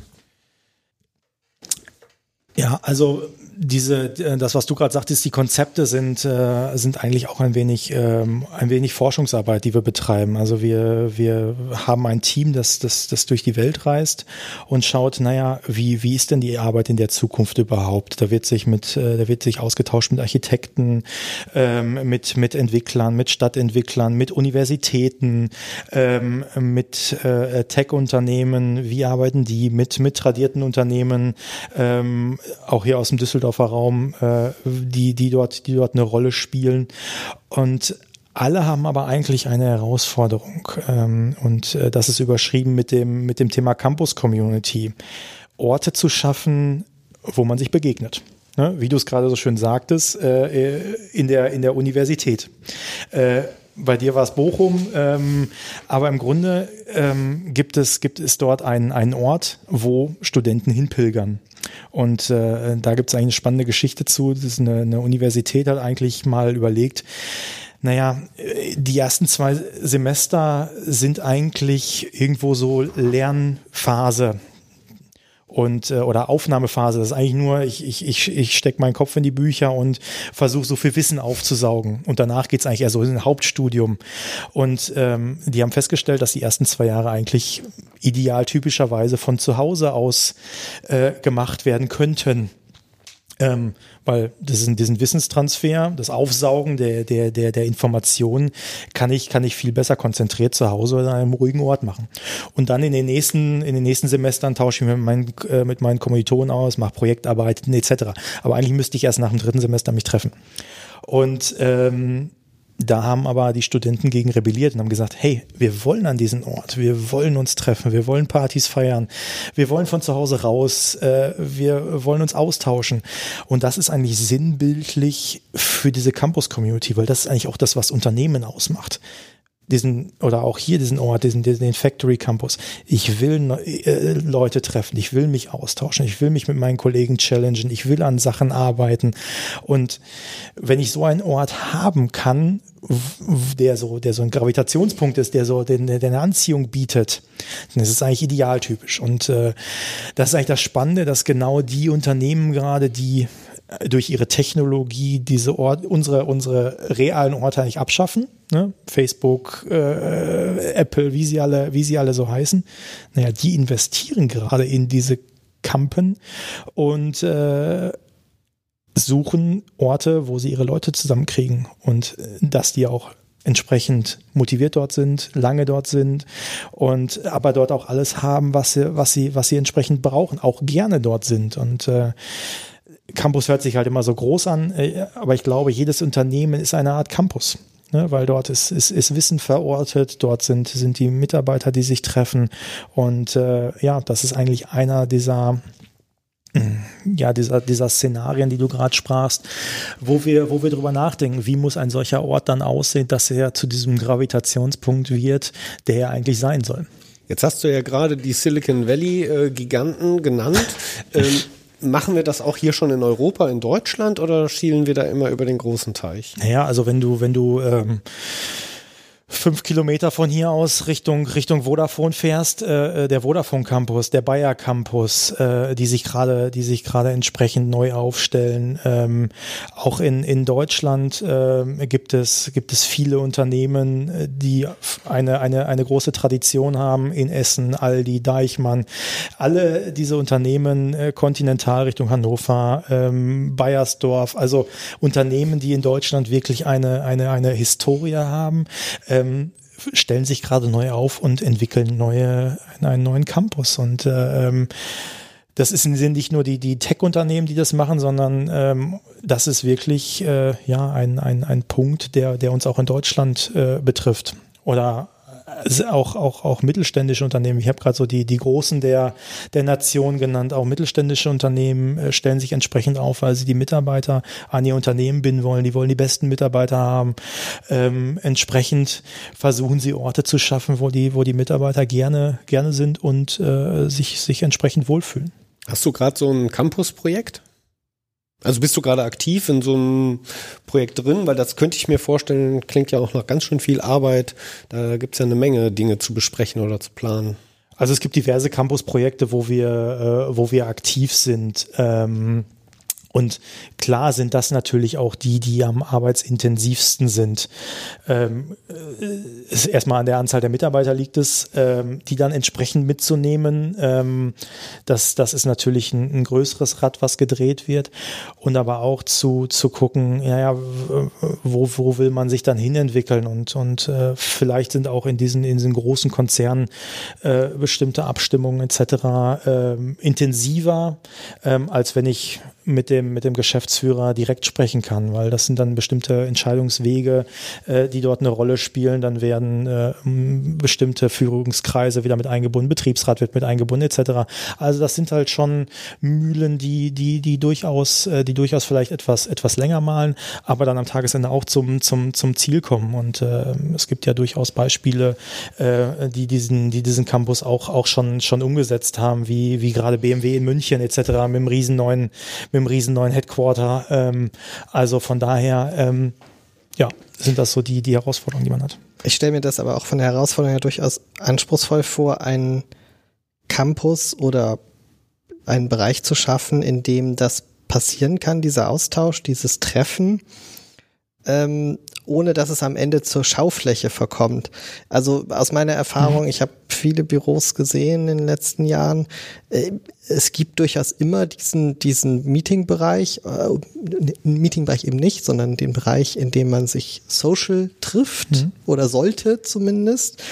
[SPEAKER 4] Ja, also diese, äh, das, was du gerade sagtest, die Konzepte sind, äh, sind eigentlich auch ein wenig, ähm, ein wenig Forschungsarbeit, die wir betreiben. Also wir, wir haben ein Team, das, das, das durch die Welt reist und schaut, naja, wie, wie ist denn die Arbeit in der Zukunft überhaupt? Da wird sich mit, äh, da wird sich ausgetauscht mit Architekten, ähm, mit, mit Entwicklern, mit Stadtentwicklern, mit Universitäten, ähm, mit Tech-Unternehmen, wie arbeiten die, mit, mit tradierten Unternehmen, auch hier aus dem Düsseldorfer Raum, äh, die, die, dort, die dort eine Rolle spielen. Und alle haben aber eigentlich eine Herausforderung. Ähm, und äh, das ist überschrieben mit dem, mit dem Thema Campus Community. Orte zu schaffen, wo man sich begegnet. Ne? Wie du es gerade so schön sagtest, äh, in, der, in der Universität. Äh, bei dir war es Bochum, ähm, aber im Grunde ähm, gibt, es, gibt es dort einen, einen Ort, wo Studenten hinpilgern. Und äh, da gibt es eigentlich eine spannende Geschichte zu. Das ist eine, eine Universität hat eigentlich mal überlegt, naja, die ersten zwei Semester sind eigentlich irgendwo so Lernphase und äh, oder Aufnahmephase. Das ist eigentlich nur, ich, ich, ich, ich stecke meinen Kopf in die Bücher und versuche so viel Wissen aufzusaugen. Und danach geht's eigentlich eher so in ein Hauptstudium. Und ähm, die haben festgestellt, dass die ersten zwei Jahre eigentlich ideal typischerweise von zu Hause aus äh, gemacht werden könnten. Ähm, weil das ist diesen Wissenstransfer, das Aufsaugen der, der, der, der Informationen kann ich, kann ich viel besser konzentriert zu Hause oder an einem ruhigen Ort machen. Und dann in den nächsten, in den nächsten Semestern tausche ich mich mit meinen, äh, mit meinen Kommilitonen aus, mache Projektarbeiten etc. Aber eigentlich müsste ich erst nach dem dritten Semester mich treffen. Und ähm, da haben aber die Studenten gegen rebelliert und haben gesagt, hey, wir wollen an diesen Ort, wir wollen uns treffen, wir wollen Partys feiern, wir wollen von zu Hause raus, äh, wir wollen uns austauschen. Und das ist eigentlich sinnbildlich für diese Campus-Community, weil das ist eigentlich auch das, was Unternehmen ausmacht diesen oder auch hier diesen Ort, diesen, diesen Factory Campus. Ich will äh, Leute treffen, ich will mich austauschen, ich will mich mit meinen Kollegen challengen, ich will an Sachen arbeiten. Und wenn ich so einen Ort haben kann, der so, der so ein Gravitationspunkt ist, der so den, der eine Anziehung bietet, dann ist es eigentlich idealtypisch. Und äh, das ist eigentlich das Spannende, dass genau die Unternehmen gerade, die durch ihre Technologie diese Ort, unsere, unsere realen Orte eigentlich abschaffen. Ne? Facebook, äh, Apple, wie sie alle, wie sie alle so heißen. Naja, die investieren gerade in diese Kampen und äh, suchen Orte, wo sie ihre Leute zusammenkriegen und äh, dass die auch entsprechend motiviert dort sind, lange dort sind und aber dort auch alles haben, was sie, was sie, was sie entsprechend brauchen, auch gerne dort sind und äh, Campus hört sich halt immer so groß an, äh, aber ich glaube, jedes Unternehmen ist eine Art Campus. Ne, weil dort ist, ist, ist Wissen verortet, dort sind, sind die Mitarbeiter, die sich treffen. Und äh, ja, das ist eigentlich einer dieser, ja, dieser, dieser Szenarien, die du gerade sprachst, wo wir, wo wir drüber nachdenken, wie muss ein solcher Ort dann aussehen, dass er zu diesem Gravitationspunkt wird, der er eigentlich sein soll.
[SPEAKER 2] Jetzt hast du ja gerade die Silicon Valley äh, Giganten genannt. *laughs* ähm, Machen wir das auch hier schon in Europa, in Deutschland oder schielen wir da immer über den großen Teich?
[SPEAKER 4] Naja, also wenn du, wenn du ähm, fünf Kilometer von hier aus Richtung Richtung Vodafone fährst, äh, äh, der Vodafone Campus, der Bayer Campus, äh, die sich gerade, die sich gerade entsprechend neu aufstellen. Ähm, auch in in Deutschland äh, gibt es gibt es viele Unternehmen, äh, die eine eine eine große Tradition haben in Essen, Aldi, Deichmann, alle diese Unternehmen äh, kontinental Richtung Hannover, ähm, Bayersdorf, also Unternehmen, die in Deutschland wirklich eine eine eine Historie haben. Äh, ähm, stellen sich gerade neu auf und entwickeln neue, einen neuen Campus. Und äh, ähm, das ist sind nicht nur die, die Tech-Unternehmen, die das machen, sondern ähm, das ist wirklich äh, ja ein, ein, ein Punkt, der, der uns auch in Deutschland äh, betrifft. Oder auch, auch, auch mittelständische Unternehmen. Ich habe gerade so die, die Großen der, der Nation genannt. Auch mittelständische Unternehmen äh, stellen sich entsprechend auf, weil sie die Mitarbeiter an ihr Unternehmen binden wollen. Die wollen die besten Mitarbeiter haben. Ähm, entsprechend versuchen sie Orte zu schaffen, wo die, wo die Mitarbeiter gerne, gerne sind und äh, sich, sich entsprechend wohlfühlen.
[SPEAKER 2] Hast du gerade so ein Campus-Projekt? Also bist du gerade aktiv in so einem Projekt drin? Weil das könnte ich mir vorstellen, klingt ja auch noch ganz schön viel Arbeit. Da gibt es ja eine Menge Dinge zu besprechen oder zu planen.
[SPEAKER 4] Also es gibt diverse Campus-Projekte, wo wir, äh, wo wir aktiv sind. Ähm Und klar sind das natürlich auch die, die am arbeitsintensivsten sind. Ähm, äh, erstmal an der Anzahl der Mitarbeiter liegt es, ähm, die dann entsprechend mitzunehmen. Ähm, das, das ist natürlich ein, ein, größeres Rad, was gedreht wird. Und aber auch zu, zu gucken, ja, ja, wo, wo will man sich dann hinentwickeln? Und, und äh, vielleicht sind auch in diesen, in diesen großen Konzernen äh, bestimmte Abstimmungen etc. Äh, intensiver, ähm, als wenn ich mit dem, mit dem Geschäftsführer direkt sprechen kann, weil das sind dann bestimmte Entscheidungswege, äh, die dort eine Rolle spielen. Dann werden äh, bestimmte Führungskreise wieder mit eingebunden, Betriebsrat wird mit eingebunden, etc. Also das sind halt schon Mühlen, die, die, die durchaus, äh, die durchaus vielleicht etwas, etwas länger malen, aber dann am Tagesende auch zum, zum, zum Ziel kommen. Und äh, es gibt ja durchaus Beispiele, äh, die diesen, die diesen Campus auch, auch schon, schon umgesetzt haben, wie, wie gerade BMW in München etc. mit einem riesen neuen, mit einem riesen neuen Headquarter. Ähm, also von daher, ähm, ja, sind das so die, die Herausforderungen, die man hat.
[SPEAKER 1] Ich stelle mir das aber auch von der Herausforderung her durchaus anspruchsvoll vor, einen Campus oder einen Bereich zu schaffen, in dem das passieren kann, dieser Austausch, dieses Treffen, ähm, ohne dass es am Ende zur Schaufläche verkommt. Also aus meiner Erfahrung, mhm. ich habe viele Büros gesehen in den letzten Jahren. Äh, es gibt durchaus immer diesen, diesen Meetingbereich, äh, Meetingbereich eben nicht, sondern den Bereich, in dem man sich social trifft mhm. oder sollte zumindest.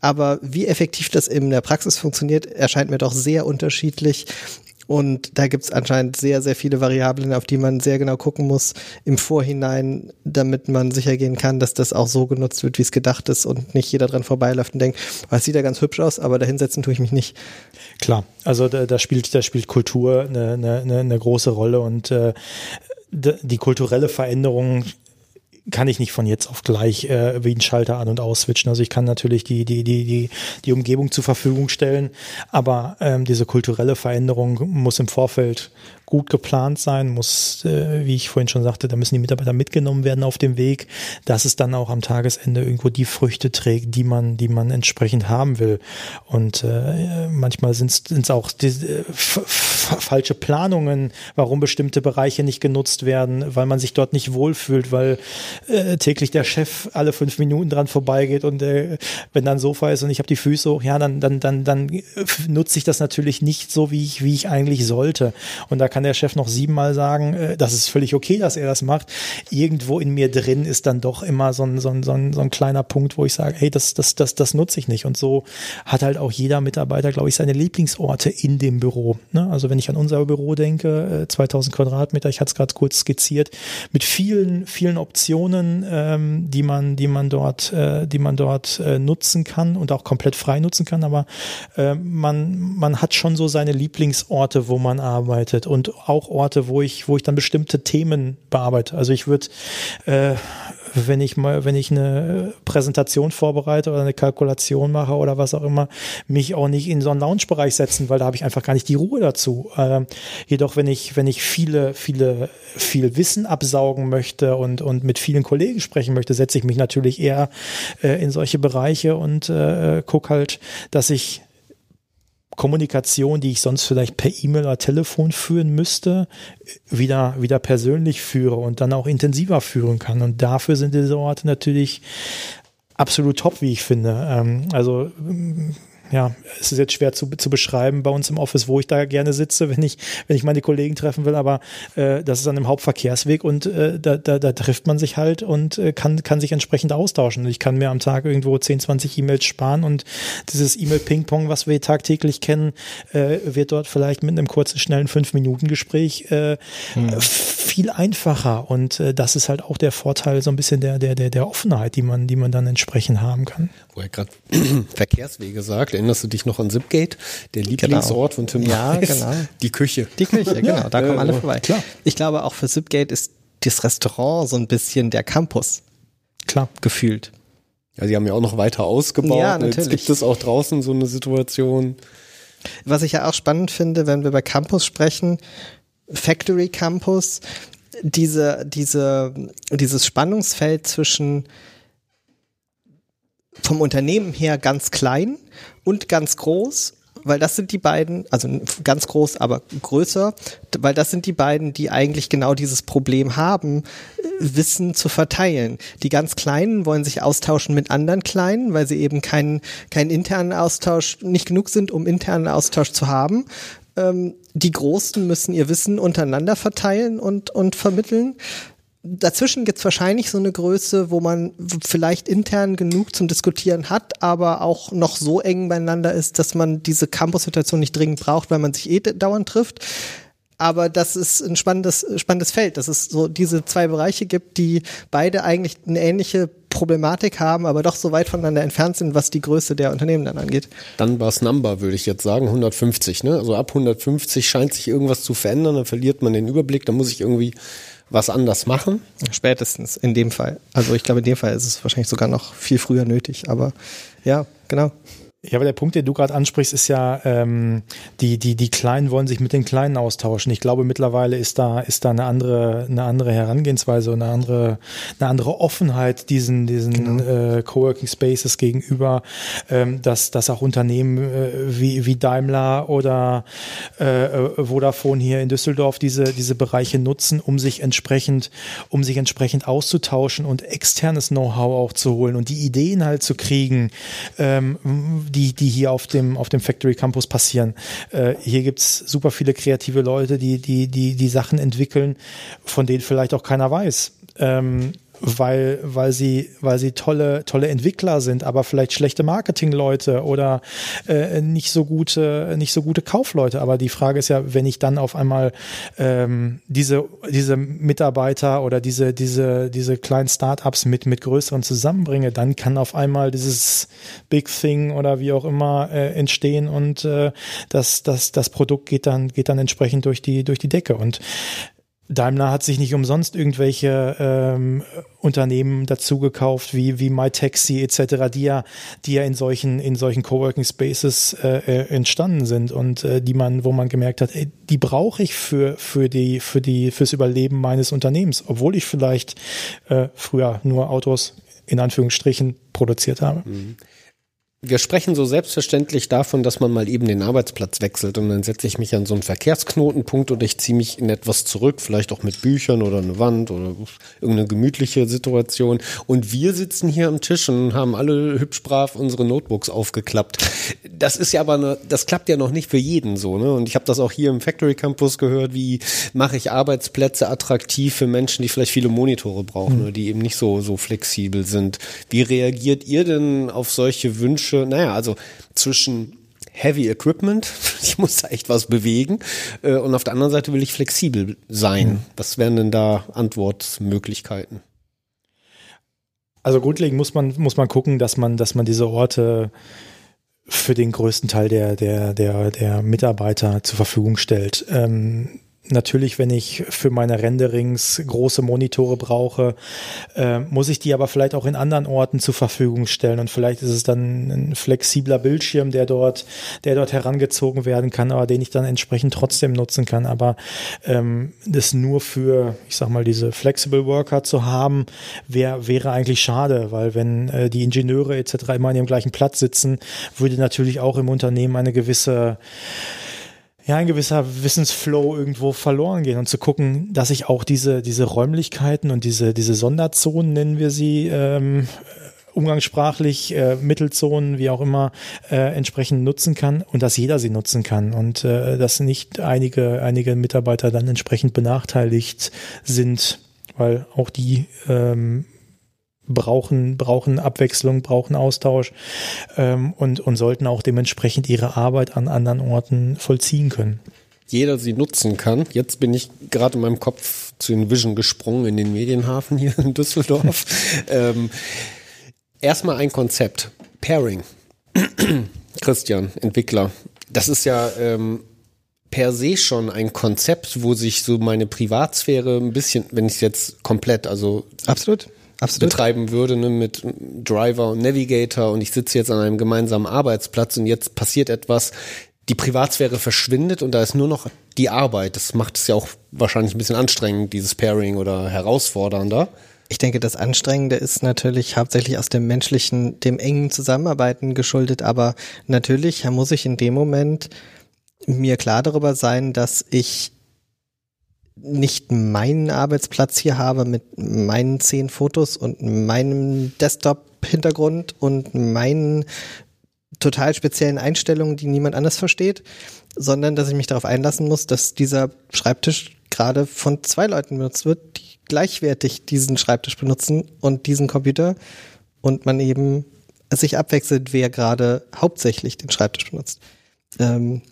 [SPEAKER 1] Aber wie effektiv das in der Praxis funktioniert, erscheint mir doch sehr unterschiedlich. Und da gibt es anscheinend sehr, sehr viele Variablen, auf die man sehr genau gucken muss im Vorhinein, damit man sicher gehen kann, dass das auch so genutzt wird, wie es gedacht ist und nicht jeder dran vorbeiläuft und denkt, oh, es sieht ja ganz hübsch aus, aber dahinsetzen tue ich mich nicht.
[SPEAKER 4] Klar, also da, da spielt, da spielt Kultur eine, eine, eine große Rolle und äh, die kulturelle Veränderung kann ich nicht von jetzt auf gleich äh, wie ein Schalter an und aus switchen. Also ich kann natürlich die, die, die, die, die Umgebung zur Verfügung stellen, aber ähm, diese kulturelle Veränderung muss im Vorfeld gut geplant sein, muss, äh, wie ich vorhin schon sagte, da müssen die Mitarbeiter mitgenommen werden auf dem Weg, dass es dann auch am Tagesende irgendwo die Früchte trägt, die man, die man entsprechend haben will. Und äh, manchmal sind es auch die, äh, falsche Planungen, warum bestimmte Bereiche nicht genutzt werden, weil man sich dort nicht wohlfühlt, weil äh, täglich der Chef alle fünf Minuten dran vorbeigeht und äh, wenn dann Sofa ist und ich habe die Füße hoch, ja, dann, dann, dann, dann nutze ich das natürlich nicht so, wie ich, wie ich eigentlich sollte. Und da kann der Chef noch siebenmal sagen, äh, das ist völlig okay, dass er das macht. Irgendwo in mir drin ist dann doch immer so ein, so ein, so ein, so ein kleiner Punkt, wo ich sage, hey, das, das, das, das nutze ich nicht. Und so hat halt auch jeder Mitarbeiter, glaube ich, seine Lieblingsorte in dem Büro. Ne? Also wenn ich an unser Büro denke, 2000 äh, Quadratmeter, ich hatte es gerade kurz skizziert, mit vielen, vielen Optionen, ähm, die man, die man dort, äh, die man dort äh, nutzen kann und auch komplett frei nutzen kann. Aber äh, man, man hat schon so seine Lieblingsorte, wo man arbeitet und auch Orte, wo ich, wo ich dann bestimmte Themen bearbeite. Also ich würde, äh, wenn ich mal, wenn ich eine Präsentation vorbereite oder eine Kalkulation mache oder was auch immer, mich auch nicht in so einen Lounge-Bereich setzen, weil da habe ich einfach gar nicht die Ruhe dazu. Äh, jedoch, wenn ich, wenn ich viele, viele, viel Wissen absaugen möchte und, und mit vielen Kollegen sprechen möchte, setze ich mich natürlich eher äh, in solche Bereiche und äh, gucke halt, dass ich Kommunikation, die ich sonst vielleicht per E-Mail oder Telefon führen müsste, wieder, wieder persönlich führe und dann auch intensiver führen kann. Und dafür sind diese Orte natürlich absolut top, wie ich finde. Ähm, also ja, es ist jetzt schwer zu, zu beschreiben bei uns im Office, wo ich da gerne sitze, *laughs* wenn ich, wenn ich meine Kollegen treffen will, aber äh, das ist an einem Hauptverkehrsweg und äh, da, da, da trifft man sich halt und äh, kann, kann sich entsprechend austauschen. Ich kann mir am Tag irgendwo 10, 20 E-Mails sparen und dieses E-Mail-Ping-Pong, was wir tagtäglich kennen, äh, wird dort vielleicht mit einem kurzen, schnellen 5-Minuten-Gespräch äh, hm. viel einfacher und äh, das ist halt auch der Vorteil so ein bisschen der, der, der, der Offenheit, die man, die man dann entsprechend haben kann.
[SPEAKER 2] Wo er gerade *clears throat* Verkehrswege sagt, erinnerst du dich noch an Zipgate? Der genau. Lieblingsort genau. von Tim
[SPEAKER 1] Ja, Reis? genau.
[SPEAKER 2] Die Küche.
[SPEAKER 1] Die Küche, *laughs* genau. Da kommen alle vorbei. Klar. Ich glaube, auch für Zipgate ist das Restaurant so ein bisschen der Campus.
[SPEAKER 4] Klar.
[SPEAKER 1] Gefühlt.
[SPEAKER 2] Ja, sie haben ja auch noch weiter ausgebaut. Ja, natürlich. Jetzt gibt es auch draußen so eine Situation.
[SPEAKER 1] Was ich ja auch spannend finde, wenn wir bei Campus sprechen, Factory Campus, diese, diese, dieses Spannungsfeld zwischen vom Unternehmen her ganz klein und ganz groß weil das sind die beiden, also ganz groß, aber größer, weil das sind die beiden, die eigentlich genau dieses Problem haben, Wissen zu verteilen. Die ganz Kleinen wollen sich austauschen mit anderen Kleinen, weil sie eben keinen keinen internen Austausch, nicht genug sind, um internen Austausch zu haben. Ähm, die Großen müssen ihr Wissen untereinander verteilen und, und vermitteln dazwischen gibt's wahrscheinlich so eine Größe, wo man vielleicht intern genug zum Diskutieren hat, aber auch noch so eng beieinander ist, dass man diese Campus-Situation nicht dringend braucht, weil man sich eh dauernd trifft. Aber das ist ein spannendes, spannendes Feld, dass es so diese zwei Bereiche gibt, die beide eigentlich eine ähnliche Problematik haben, aber doch so weit voneinander entfernt sind, was die Größe der Unternehmen dann angeht.
[SPEAKER 2] Dann war's Number, würde ich jetzt sagen, 150. Ne? Also ab 150 scheint sich irgendwas zu verändern, dann verliert man den Überblick, dann muss ich irgendwie was anders machen?
[SPEAKER 1] Spätestens in dem Fall. Also ich glaube, in dem Fall ist es wahrscheinlich sogar noch viel früher nötig. Aber ja, genau.
[SPEAKER 4] Ja, aber der Punkt, den du gerade ansprichst, ist ja, ähm, die, die, die Kleinen wollen sich mit den Kleinen austauschen. Ich glaube, mittlerweile ist da, ist da eine andere, eine andere Herangehensweise und eine andere, eine andere Offenheit diesen, diesen genau. äh, Coworking Spaces gegenüber, ähm, dass, dass auch Unternehmen äh, wie, wie Daimler oder äh, äh, Vodafone hier in Düsseldorf diese, diese Bereiche nutzen, um sich entsprechend, um sich entsprechend auszutauschen und externes Know-how auch zu holen und die Ideen halt zu kriegen, ähm, die, die hier auf dem, auf dem Factory Campus passieren. Äh, hier gibt's super viele kreative Leute, die, die, die, die Sachen entwickeln, von denen vielleicht auch keiner weiß. Ähm, weil, weil sie, weil sie tolle, tolle Entwickler sind, aber vielleicht schlechte Marketingleute oder äh, nicht so gute, nicht so gute Kaufleute. Aber die Frage ist ja, wenn ich dann auf einmal ähm, diese, diese Mitarbeiter oder diese, diese, diese kleinen Startups mit, mit größeren zusammenbringe, dann kann auf einmal dieses Big Thing oder wie auch immer äh, entstehen und äh, das, das, das Produkt geht dann, geht dann entsprechend durch die, durch die Decke. Und Daimler hat sich nicht umsonst irgendwelche ähm, Unternehmen dazu gekauft, wie, wie MyTaxi etc., die ja, die ja in solchen, in solchen Coworking Spaces äh, äh, entstanden sind und äh, die man, wo man gemerkt hat, ey, die brauche ich für, für die, für die, fürs Überleben meines Unternehmens, obwohl ich vielleicht äh, früher nur Autos in Anführungsstrichen produziert habe. Mhm
[SPEAKER 2] wir sprechen so selbstverständlich davon, dass man mal eben den Arbeitsplatz wechselt und dann setze ich mich an so einen Verkehrsknotenpunkt oder ich ziehe mich in etwas zurück, vielleicht auch mit Büchern oder eine Wand oder irgendeine gemütliche Situation. Und wir sitzen hier am Tisch und haben alle hübsch brav unsere Notebooks aufgeklappt. Das ist ja aber, eine, das klappt ja noch nicht für jeden so. Ne? Und ich habe das auch hier im Factory Campus gehört, wie mache ich Arbeitsplätze attraktiv für Menschen, die vielleicht viele Monitore brauchen mhm. oder die eben nicht so, so flexibel sind. Wie reagiert ihr denn auf solche Wünsche? Nische, naja, also zwischen Heavy Equipment, *laughs* ich muss da echt was bewegen, äh, und auf der anderen Seite will ich flexibel sein. Mhm. Was wären denn da Antwortmöglichkeiten?
[SPEAKER 4] Also grundlegend muss man, muss man gucken, dass man, dass man diese Orte für den größten Teil der, der, der, der Mitarbeiter zur Verfügung stellt. Ähm, Natürlich, wenn ich für meine Renderings große Monitore brauche, äh, muss ich die aber vielleicht auch in anderen Orten zur Verfügung stellen. Und vielleicht ist es dann ein flexibler Bildschirm, der dort, der dort herangezogen werden kann, aber den ich dann entsprechend trotzdem nutzen kann. Aber ähm, das nur für, ich sag mal, diese Flexible Worker zu haben, wär, wäre eigentlich schade, weil wenn äh, die Ingenieure etc. immer an ihrem gleichen Platz sitzen, würde natürlich auch im Unternehmen eine gewisse ja, ein gewisser Wissensflow irgendwo verloren gehen und zu gucken, dass ich auch diese, diese Räumlichkeiten und diese, diese Sonderzonen, nennen wir sie, ähm, umgangssprachlich, äh, Mittelzonen, wie auch immer, äh, entsprechend nutzen kann und dass jeder sie nutzen kann und äh, dass nicht einige, einige Mitarbeiter dann entsprechend benachteiligt sind, weil auch die ähm, brauchen, brauchen Abwechslung, brauchen Austausch ähm, und, und sollten auch dementsprechend ihre Arbeit an anderen Orten vollziehen können.
[SPEAKER 2] Jeder sie nutzen kann. Jetzt bin ich gerade in meinem Kopf zu Envision gesprungen in den Medienhafen hier in Düsseldorf. *laughs* ähm, erstmal ein Konzept. Pairing. *clears throat* Christian, Entwickler. Das ist ja ähm, per se schon ein Konzept, wo sich so meine Privatsphäre ein bisschen, wenn ich es jetzt komplett, also
[SPEAKER 1] absolut Absolut.
[SPEAKER 2] betreiben würde, ne, mit Driver und Navigator und ich sitze jetzt an einem gemeinsamen Arbeitsplatz und jetzt passiert etwas, die Privatsphäre verschwindet und da ist nur noch die Arbeit. Das macht es ja auch wahrscheinlich ein bisschen anstrengend, dieses Pairing oder herausfordernder.
[SPEAKER 1] Ich denke, das Anstrengende ist natürlich hauptsächlich aus dem menschlichen, dem engen Zusammenarbeiten geschuldet, aber natürlich muss ich in dem Moment mir klar darüber sein, dass ich nicht meinen Arbeitsplatz hier habe mit meinen zehn Fotos und meinem Desktop-Hintergrund und meinen total speziellen Einstellungen, die niemand anders versteht, sondern dass ich mich darauf einlassen muss, dass dieser Schreibtisch gerade von zwei Leuten benutzt wird, die gleichwertig diesen Schreibtisch benutzen und diesen Computer und man eben sich abwechselt, wer gerade hauptsächlich den Schreibtisch benutzt. Ähm,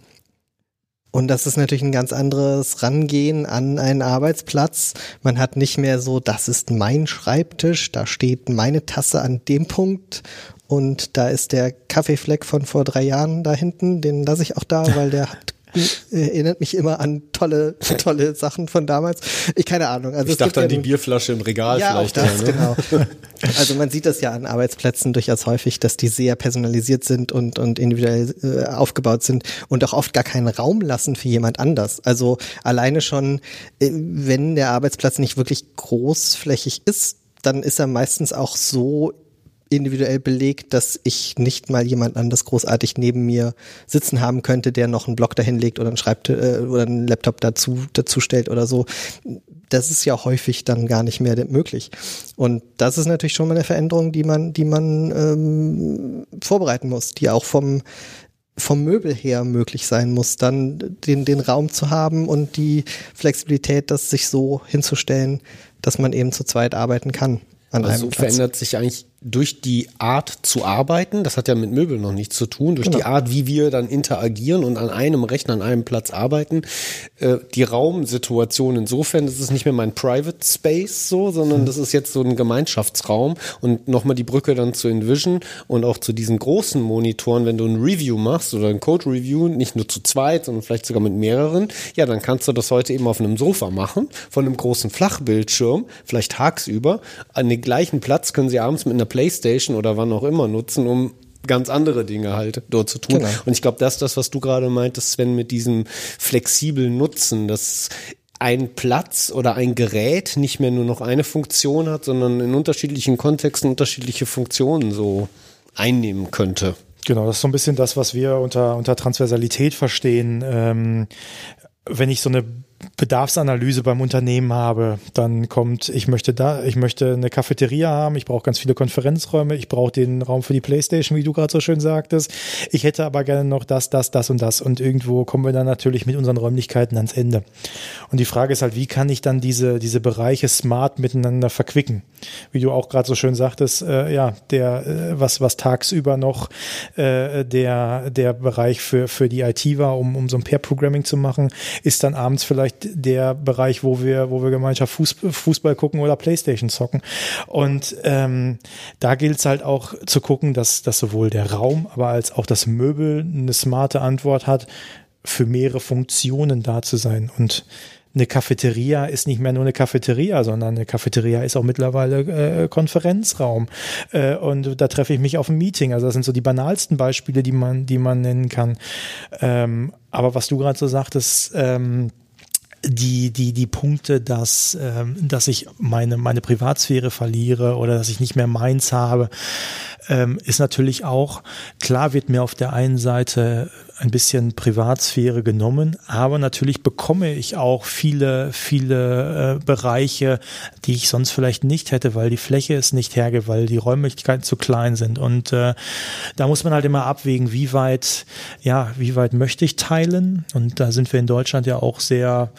[SPEAKER 1] und das ist natürlich ein ganz anderes Rangehen an einen Arbeitsplatz. Man hat nicht mehr so, das ist mein Schreibtisch, da steht meine Tasse an dem Punkt und da ist der Kaffeefleck von vor drei Jahren da hinten, den lasse ich auch da, *laughs* weil der hat erinnert mich immer an tolle, tolle Sachen von damals. Ich keine Ahnung. Also
[SPEAKER 2] ich dachte an ja die Bierflasche im Regal
[SPEAKER 1] ja,
[SPEAKER 2] vielleicht.
[SPEAKER 1] Auch das, ja, ne? genau. *laughs* Also man sieht das ja an Arbeitsplätzen durchaus häufig, dass die sehr personalisiert sind und, und individuell äh, aufgebaut sind und auch oft gar keinen Raum lassen für jemand anders. Also alleine schon, äh, wenn der Arbeitsplatz nicht wirklich großflächig ist, dann ist er meistens auch so individuell belegt, dass ich nicht mal jemand anders großartig neben mir sitzen haben könnte, der noch einen Block dahin legt oder einen Schreibtisch äh, oder einen Laptop dazu dazu stellt oder so. Das ist ja häufig dann gar nicht mehr möglich. Und das ist natürlich schon mal eine Veränderung, die man, die man ähm, vorbereiten muss, die auch vom vom Möbel her möglich sein muss, dann den, den Raum zu haben und die Flexibilität, das sich so hinzustellen, dass man eben zu zweit arbeiten kann.
[SPEAKER 2] An also einem Platz. verändert sich eigentlich durch die Art zu arbeiten, das hat ja mit Möbeln noch nichts zu tun, durch genau. die Art, wie wir dann interagieren und an einem Rechner, an einem Platz arbeiten, äh, die Raumsituation insofern, das ist nicht mehr mein Private Space so, sondern mhm. das ist jetzt so ein Gemeinschaftsraum und nochmal die Brücke dann zu Envision und auch zu diesen großen Monitoren, wenn du ein Review machst oder ein Code Review, nicht nur zu zweit, sondern vielleicht sogar mit mehreren, ja, dann kannst du das heute eben auf einem Sofa machen, von einem großen Flachbildschirm, vielleicht tagsüber, an den gleichen Platz können sie abends mit einer Playstation oder wann auch immer nutzen, um ganz andere Dinge halt dort zu tun. Genau. Und ich glaube, das ist das, was du gerade meintest, Sven, mit diesem flexiblen Nutzen, dass ein Platz oder ein Gerät nicht mehr nur noch eine Funktion hat, sondern in unterschiedlichen Kontexten unterschiedliche Funktionen so einnehmen könnte.
[SPEAKER 4] Genau, das ist so ein bisschen das, was wir unter, unter Transversalität verstehen. Ähm, wenn ich so eine Bedarfsanalyse beim Unternehmen habe, dann kommt, ich möchte da, ich möchte eine Cafeteria haben, ich brauche ganz viele Konferenzräume, ich brauche den Raum für die Playstation, wie du gerade so schön sagtest. Ich hätte aber gerne noch das, das, das und das. Und irgendwo kommen wir dann natürlich mit unseren Räumlichkeiten ans Ende. Und die Frage ist halt, wie kann ich dann diese, diese Bereiche smart miteinander verquicken? Wie du auch gerade so schön sagtest, äh, ja, der, äh, was, was tagsüber noch äh, der, der Bereich für, für die IT war, um, um so ein Pair-Programming zu machen, ist dann abends vielleicht vielleicht der Bereich, wo wir, wo wir Gemeinschaft Fußball, gucken oder Playstation zocken. Und ähm, da gilt es halt auch zu gucken, dass, dass sowohl der Raum, aber als auch das Möbel eine smarte Antwort hat, für mehrere Funktionen da zu sein. Und eine Cafeteria ist nicht mehr nur eine Cafeteria, sondern eine Cafeteria ist auch mittlerweile äh, Konferenzraum. Äh, und da treffe ich mich auf ein Meeting. Also das sind so die banalsten Beispiele, die man, die man nennen kann. Ähm, aber was du gerade so sagtest, ähm, die, die, die Punkte, dass, ähm, dass ich meine, meine Privatsphäre verliere oder dass ich nicht mehr meins habe, ähm, ist natürlich auch, klar wird mir auf der einen Seite ein bisschen Privatsphäre genommen, aber natürlich bekomme ich auch viele, viele äh, Bereiche, die ich sonst vielleicht nicht hätte, weil die Fläche es nicht hergibt, weil die Räumlichkeiten zu klein sind. Und äh, da muss man halt immer abwägen, wie weit, ja, wie weit möchte ich teilen? Und da sind wir in Deutschland ja auch sehr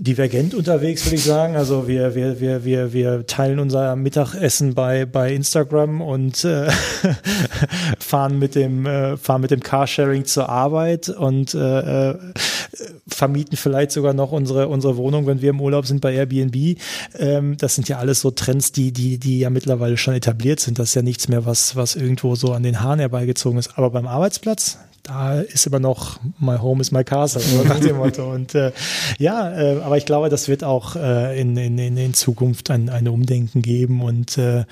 [SPEAKER 4] divergent unterwegs, würde ich sagen. Also wir, wir, wir, wir, wir teilen unser Mittagessen bei, bei Instagram und äh, *laughs* fahren mit dem, äh, fahren mit dem Carsharing zur Arbeit und äh, äh, vermieten vielleicht sogar noch unsere, unsere Wohnung, wenn wir im Urlaub sind bei Airbnb. Ähm, das sind ja alles so Trends, die, die, die ja mittlerweile schon etabliert sind. Das ist ja nichts mehr, was, was irgendwo so an den Haaren herbeigezogen ist. Aber beim Arbeitsplatz, da ist immer noch My Home is my castle, so nach dem Motto. *laughs* Und äh, ja, äh, aber ich glaube, das wird auch äh, in, in, in Zukunft ein, ein Umdenken geben und äh,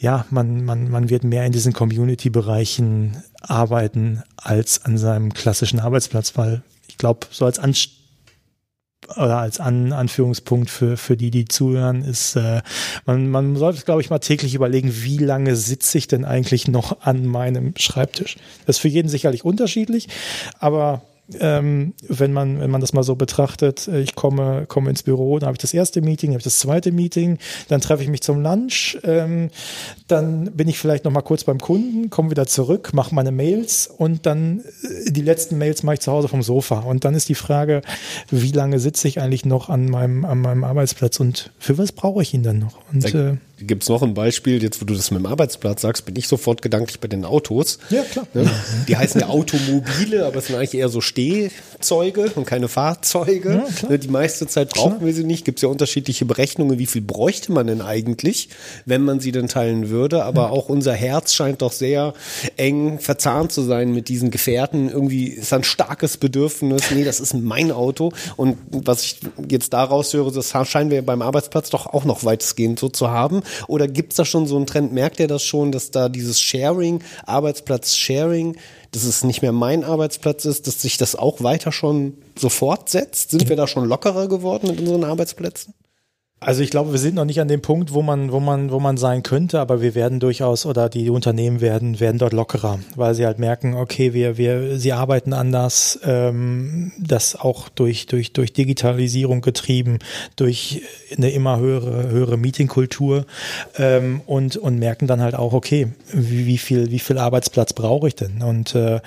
[SPEAKER 4] ja, man, man, man wird mehr in diesen Community-Bereichen arbeiten als an seinem klassischen Arbeitsplatz, weil ich glaube, so als Anst oder als An Anführungspunkt für, für die, die zuhören, ist, äh, man, man sollte, glaube ich, mal täglich überlegen, wie lange sitze ich denn eigentlich noch an meinem Schreibtisch. Das ist für jeden sicherlich unterschiedlich, aber ähm, wenn man wenn man das mal so betrachtet, äh, ich komme komme ins Büro, dann habe ich das erste Meeting, habe ich das zweite Meeting, dann treffe ich mich zum Lunch, ähm, dann bin ich vielleicht noch mal kurz beim Kunden, komme wieder zurück, mache meine Mails und dann äh, die letzten Mails mache ich zu Hause vom Sofa und dann ist die Frage, wie lange sitze ich eigentlich noch an meinem an meinem Arbeitsplatz und für was brauche ich ihn dann noch? Und
[SPEAKER 2] Da
[SPEAKER 4] äh,
[SPEAKER 2] gibt's noch ein Beispiel, jetzt wo du das mit dem Arbeitsplatz sagst, bin ich sofort gedanklich bei den Autos.
[SPEAKER 4] Ja, klar.
[SPEAKER 2] Ne? Die heißen ja Automobile, aber es sind eigentlich eher so Stehzeuge und keine Fahrzeuge.
[SPEAKER 4] Ja, klar.
[SPEAKER 2] Ne, Die meiste Zeit brauchen wir sie nicht. Gibt's ja unterschiedliche Berechnungen, wie viel bräuchte man denn eigentlich, wenn man sie denn teilen würde. Aber auch unser Herz scheint doch sehr eng verzahnt zu sein mit diesen Gefährten. Irgendwie ist ein starkes Bedürfnis. Nee, das ist mein Auto. Und was ich jetzt daraus höre, das scheinen wir beim Arbeitsplatz doch auch noch weitestgehend so zu haben. Oder gibt's da schon so einen Trend? Merkt ihr das schon, dass da dieses Sharing, Arbeitsplatz-Sharing, dass es nicht mehr mein Arbeitsplatz ist, dass sich das auch weiter schon so fortsetzt? Sind wir da schon lockerer geworden mit unseren Arbeitsplätzen?
[SPEAKER 4] Also ich glaube, wir sind noch nicht an dem Punkt, wo man, wo man, wo man sein könnte, aber wir werden durchaus oder die Unternehmen werden, werden dort lockerer, weil sie halt merken, okay, wir, wir, sie arbeiten anders, ähm, das auch durch, durch, durch Digitalisierung getrieben, durch eine immer höhere, höhere Meetingkultur ähm, und, und merken dann halt auch, okay, wie, wie viel, wie viel Arbeitsplatz brauche ich denn? Und äh,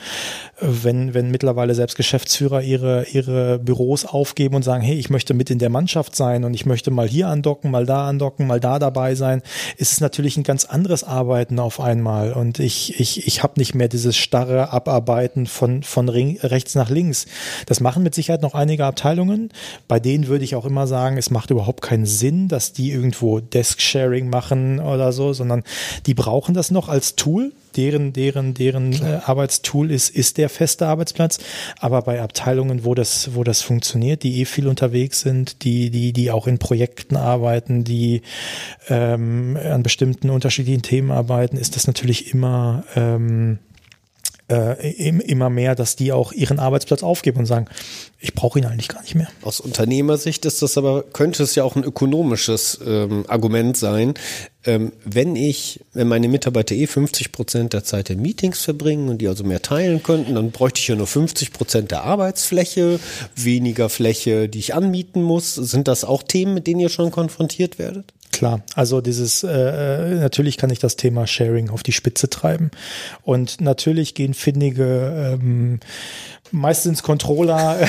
[SPEAKER 4] wenn, wenn mittlerweile selbst Geschäftsführer ihre, ihre Büros aufgeben und sagen, hey, ich möchte mit in der Mannschaft sein und ich möchte mal hier andocken, mal da andocken, mal da dabei sein, ist es natürlich ein ganz anderes Arbeiten auf einmal. Und ich, ich, ich habe nicht mehr dieses starre Abarbeiten von, von rechts nach links. Das machen mit Sicherheit noch einige Abteilungen. Bei denen würde ich auch immer sagen, es macht überhaupt keinen Sinn, dass die irgendwo Desk-Sharing machen oder so, sondern die brauchen das noch als Tool deren, deren, deren äh, Arbeitstool ist, ist der feste Arbeitsplatz. Aber bei Abteilungen, wo das, wo das funktioniert, die eh viel unterwegs sind, die, die, die auch in Projekten arbeiten, die ähm, an bestimmten unterschiedlichen Themen arbeiten, ist das natürlich immer ähm, äh, im- immer mehr, dass die auch ihren Arbeitsplatz aufgeben und sagen, ich brauche ihn eigentlich gar nicht mehr.
[SPEAKER 2] Aus Unternehmersicht ist das aber, könnte es ja auch ein ökonomisches ähm, Argument sein. Ähm, wenn ich, wenn meine Mitarbeiter eh 50 Prozent der Zeit in Meetings verbringen und die also mehr teilen könnten, dann bräuchte ich ja nur 50 Prozent der Arbeitsfläche, weniger Fläche, die ich anmieten muss. Sind das auch Themen, mit denen ihr schon konfrontiert werdet?
[SPEAKER 4] Klar, also dieses, äh, äh, natürlich kann ich das Thema Sharing auf die Spitze treiben. Und natürlich gehen findige, ähm, meistens Controller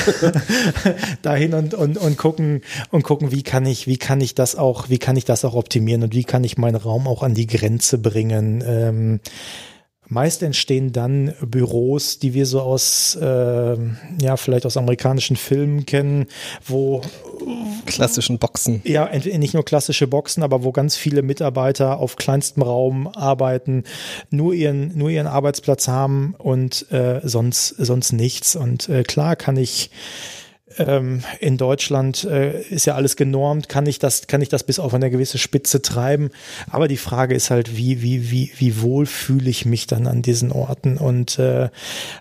[SPEAKER 4] *laughs* dahin und, und, und gucken und gucken, wie kann ich, wie kann ich das auch, wie kann ich das auch optimieren und wie kann ich meinen Raum auch an die Grenze bringen. Ähm, Meist entstehen dann Büros, die wir so aus, äh, ja, vielleicht aus amerikanischen Filmen kennen, wo
[SPEAKER 1] Klassischen Boxen.
[SPEAKER 4] ja, nicht nur klassische Boxen, aber wo ganz viele Mitarbeiter auf kleinstem Raum arbeiten, nur ihren, nur ihren Arbeitsplatz haben und äh, sonst, sonst nichts. Und äh, klar kann ich ähm, in Deutschland äh, ist ja alles genormt, kann ich das, kann ich das bis auf eine gewisse Spitze treiben. Aber die Frage ist halt, wie, wie, wie, wie wohl fühle ich mich dann an diesen Orten? Und äh,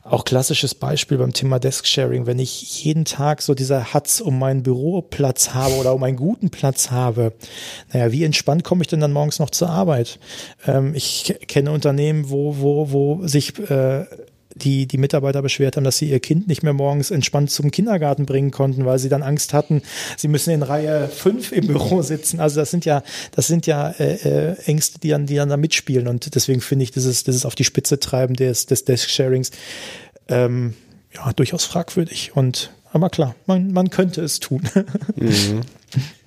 [SPEAKER 4] auch klassisches Beispiel beim Thema Desk Sharing, wenn ich jeden Tag so dieser Hatz um meinen Büroplatz habe oder um einen guten Platz habe, naja, wie entspannt komme ich denn dann morgens noch zur Arbeit? Ähm, ich ke- kenne Unternehmen, wo, wo, wo sich äh, die, die Mitarbeiter beschwert haben, dass sie ihr Kind nicht mehr morgens entspannt zum Kindergarten bringen konnten, weil sie dann Angst hatten, sie müssen in Reihe 5 im Büro sitzen. Also das sind ja, das sind ja äh, äh, Ängste, die dann, die dann da mitspielen. Und deswegen finde ich dieses, dieses auf die Spitze treiben des, des Desk-Sharings ähm, ja, durchaus fragwürdig. Und aber klar, man, man könnte es tun. *laughs*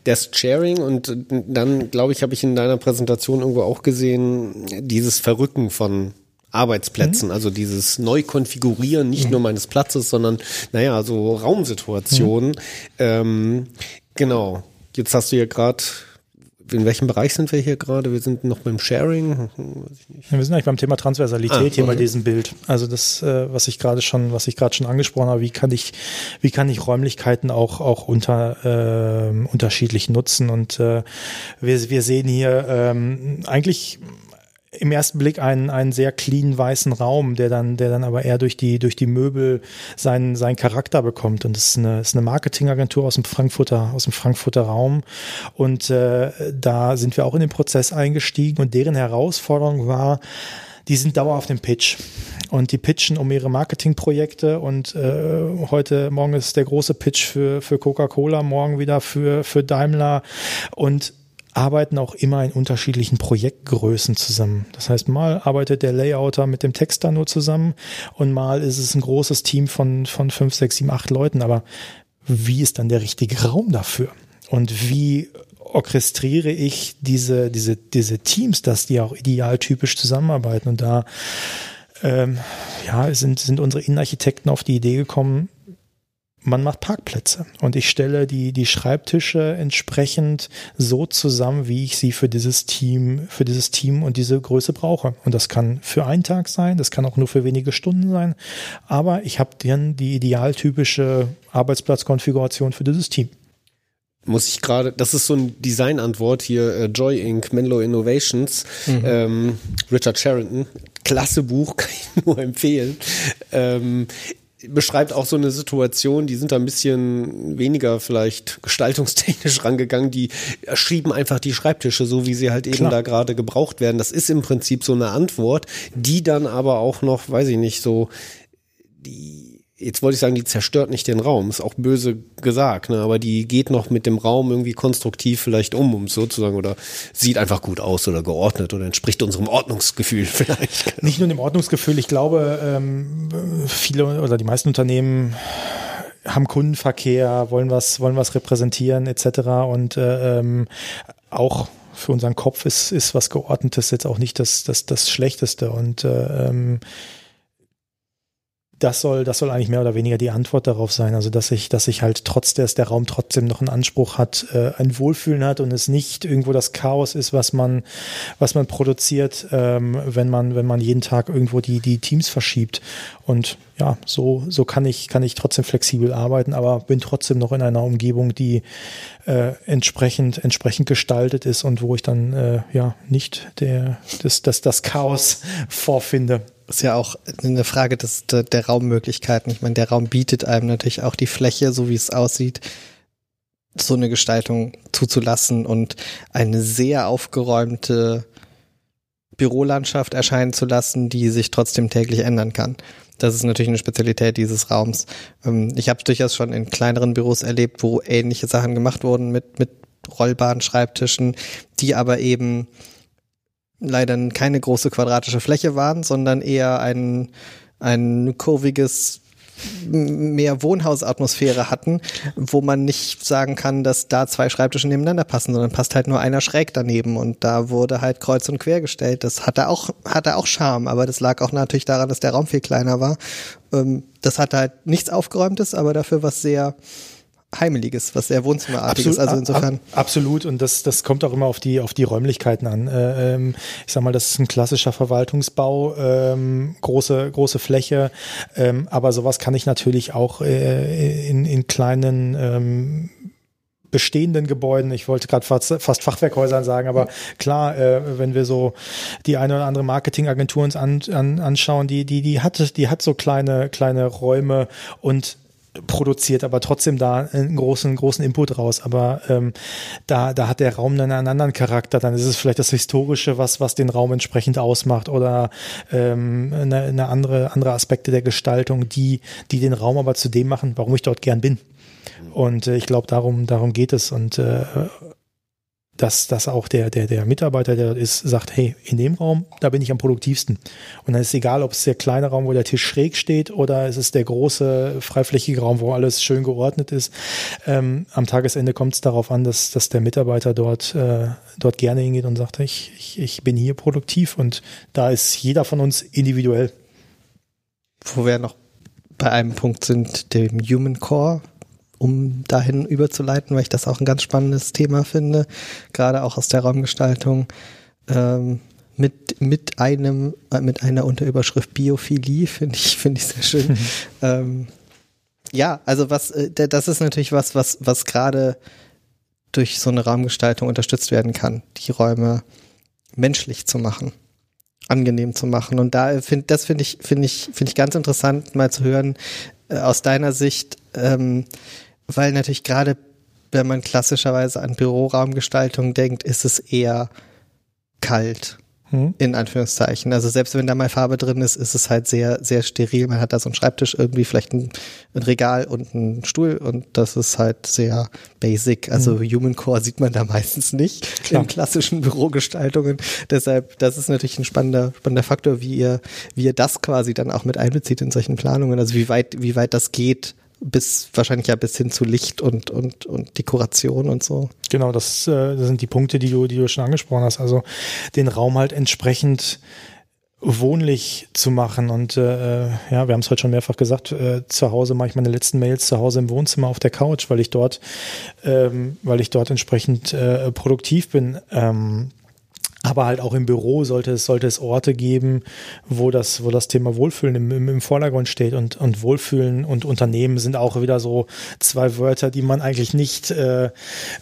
[SPEAKER 2] Desk Sharing und dann, glaube ich, habe ich in deiner Präsentation irgendwo auch gesehen, dieses Verrücken von Arbeitsplätzen, also dieses Neukonfigurieren nicht nur meines Platzes, sondern naja, so Raumsituationen. Ähm, genau. Jetzt hast du ja gerade, in welchem Bereich sind wir hier gerade? Wir sind noch beim Sharing. Hm, nicht.
[SPEAKER 4] Ja, wir sind eigentlich beim Thema Transversalität
[SPEAKER 2] Ah,
[SPEAKER 4] hier bei
[SPEAKER 2] okay.
[SPEAKER 4] diesem Bild. Also das, äh, was ich gerade schon, was ich gerade schon angesprochen habe, wie kann ich, wie kann ich Räumlichkeiten auch auch unter ähm, unterschiedlich nutzen? Und äh, wir wir sehen hier ähm, eigentlich im ersten Blick einen, einen sehr clean weißen Raum, der dann, der dann aber eher durch die, durch die Möbel seinen, seinen Charakter bekommt. Und das ist eine, ist eine Marketingagentur aus dem Frankfurter, aus dem Frankfurter Raum. Und äh, da sind wir auch in den Prozess eingestiegen und deren Herausforderung war, die sind dauerhaft im Pitch und die pitchen um ihre Marketingprojekte und äh, heute morgen ist der große Pitch für für Coca-Cola, morgen wieder für für Daimler und arbeiten auch immer in unterschiedlichen Projektgrößen zusammen. Das heißt, mal arbeitet der Layouter mit dem Texter nur zusammen und mal ist es ein großes Team von, von fünf, sechs, sieben, acht Leuten. Aber wie ist dann der richtige Raum dafür? Und wie orchestriere ich diese, diese, diese Teams, dass die auch idealtypisch zusammenarbeiten? Und da ähm, ja, sind, sind unsere Innenarchitekten auf die Idee gekommen, man macht Parkplätze und ich stelle die, die Schreibtische entsprechend so zusammen, wie ich sie für dieses Team, für dieses Team und diese Größe brauche. Und das kann für einen Tag sein, das kann auch nur für wenige Stunden sein, aber ich habe dann die idealtypische Arbeitsplatzkonfiguration für dieses Team.
[SPEAKER 2] Muss ich gerade, das ist so ein Designantwort hier, äh, Joy Inc., Menlo Innovations, mhm. ähm, Richard Sherrington, klasse Buch, *laughs* kann ich nur empfehlen. Ähm, beschreibt auch so eine Situation, die sind da ein bisschen weniger vielleicht gestaltungstechnisch rangegangen, die schrieben einfach die Schreibtische so, wie sie halt eben Klar. da gerade gebraucht werden. Das ist im Prinzip so eine Antwort, die dann aber auch noch, weiß ich nicht, so die jetzt wollte ich sagen, die zerstört nicht den Raum, ist auch böse gesagt, ne? aber die geht noch mit dem Raum irgendwie konstruktiv vielleicht um, um sozusagen, oder sieht einfach gut aus oder geordnet oder entspricht unserem Ordnungsgefühl *laughs* vielleicht.
[SPEAKER 4] Nicht nur dem Ordnungsgefühl, ich glaube, ähm, viele oder die meisten Unternehmen haben Kundenverkehr, wollen was, wollen was repräsentieren etc. Und äh, ähm, auch für unseren Kopf ist, ist was Geordnetes jetzt auch nicht das, das, das Schlechteste. Und äh, ähm, das soll, das soll eigentlich mehr oder weniger die Antwort darauf sein. Also, dass ich, dass ich halt trotz des, der Raum trotzdem noch einen Anspruch hat, äh, ein Wohlfühlen hat und es nicht irgendwo das Chaos ist, was man, was man produziert, ähm, wenn man, wenn man jeden Tag irgendwo die, die Teams verschiebt. Und ja, so, so kann ich, kann ich trotzdem flexibel arbeiten, aber bin trotzdem noch in einer Umgebung, die äh, entsprechend, entsprechend gestaltet ist und wo ich dann äh, ja nicht der, das, das, das Chaos *laughs* vorfinde
[SPEAKER 1] ist ja auch eine Frage des, der, der Raummöglichkeiten. Ich meine, der Raum bietet einem natürlich auch die Fläche, so wie es aussieht, so eine Gestaltung zuzulassen und eine sehr aufgeräumte Bürolandschaft erscheinen zu lassen, die sich trotzdem täglich ändern kann. Das ist natürlich eine Spezialität dieses Raums. Ähm, ich habe durchaus schon in kleineren Büros erlebt, wo ähnliche Sachen gemacht wurden mit, mit rollbaren Schreibtischen, die aber eben leider keine große quadratische Fläche waren, sondern eher ein, ein kurviges mehr Wohnhausatmosphäre hatten, wo man nicht sagen kann, dass da zwei Schreibtische nebeneinander passen, sondern passt halt nur einer schräg daneben und da wurde halt kreuz und quer gestellt. Das hatte auch, hatte auch Charme, aber das lag auch natürlich daran, dass der Raum viel kleiner war. Ähm, das hatte halt nichts Aufgeräumtes, aber dafür was sehr, Heimeliges, was sehr Wohnzimmerartiges.
[SPEAKER 4] Absolut, also insofern. absolut. Und das, das kommt auch immer auf die, auf die Räumlichkeiten an. Äh, ähm, ich sag mal, das ist ein klassischer Verwaltungsbau, ähm, große, große Fläche. Ähm, aber sowas kann ich natürlich auch äh, in, in kleinen, ähm, bestehenden Gebäuden. Ich wollte gerade fast, fast Fachwerkhäusern sagen, aber klar, äh, wenn wir so die eine oder andere Marketingagentur uns an, an, anschauen, die, die, die hat, die hat so kleine, kleine Räume und produziert, aber trotzdem da einen großen, großen Input raus. Aber ähm, da, da hat der Raum dann einen anderen Charakter. Dann ist es vielleicht das Historische, was, was den Raum entsprechend ausmacht oder ähm, eine, eine andere, andere Aspekte der Gestaltung, die, die den Raum aber zu dem machen, warum ich dort gern bin. Und äh, ich glaube, darum, darum geht es. Und äh, dass, dass auch der, der, der Mitarbeiter, der ist, sagt, hey, in dem Raum, da bin ich am produktivsten. Und dann ist egal, ob es der kleine Raum, wo der Tisch schräg steht, oder es ist der große, freiflächige Raum, wo alles schön geordnet ist. Ähm, am Tagesende kommt es darauf an, dass, dass der Mitarbeiter dort, äh, dort gerne hingeht und sagt, ich, ich, ich bin hier produktiv und da ist jeder von uns individuell.
[SPEAKER 1] Wo wir noch bei einem Punkt sind, dem Human Core, um dahin überzuleiten, weil ich das auch ein ganz spannendes Thema finde, gerade auch aus der Raumgestaltung. Ähm, mit, mit einem, äh, mit einer Unterüberschrift Biophilie, *laughs* finde ich, finde ich sehr schön. *laughs* ähm, ja, also was, äh, das ist natürlich was, was, was gerade durch so eine Raumgestaltung unterstützt werden kann, die Räume menschlich zu machen. angenehm zu machen. Und da finde das finde ich finde ich finde ich ganz interessant mal zu hören äh, aus deiner Sicht, ähm, weil natürlich gerade wenn man klassischerweise an Büroraumgestaltung denkt, ist es eher kalt
[SPEAKER 4] Hm?
[SPEAKER 1] in Anführungszeichen. Also selbst wenn da mal Farbe drin ist, ist es halt sehr, sehr steril. Man hat da so einen Schreibtisch, irgendwie vielleicht ein, ein Regal und einen Stuhl und das ist halt sehr basic. Also Human Core sieht man da *laughs* meistens nicht
[SPEAKER 4] Klar.
[SPEAKER 1] in klassischen Bürogestaltungen. Deshalb, das ist natürlich ein spannender, spannender Faktor, wie ihr, wie ihr das quasi dann auch mit einbezieht in solchen Planungen. Also wie weit, wie weit das geht, bis wahrscheinlich ja bis hin zu Licht und, und, und Dekoration und so.
[SPEAKER 4] Genau, das, äh, das sind die Punkte, die du, die du schon angesprochen hast. Also den Raum halt entsprechend wohnlich zu machen. Und äh, ja, wir haben es heute schon mehrfach gesagt, äh, zu Hause mache ich meine letzten Mails zu Hause im Wohnzimmer auf der Couch, weil ich dort, ähm, weil ich dort entsprechend äh, produktiv bin. Ähm, aber halt auch im Büro sollte es, sollte es Orte geben, wo das, wo das Thema Wohlfühlen im, im, im Vordergrund steht und, und Wohlfühlen und Unternehmen sind auch wieder so zwei Wörter, die man eigentlich nicht äh,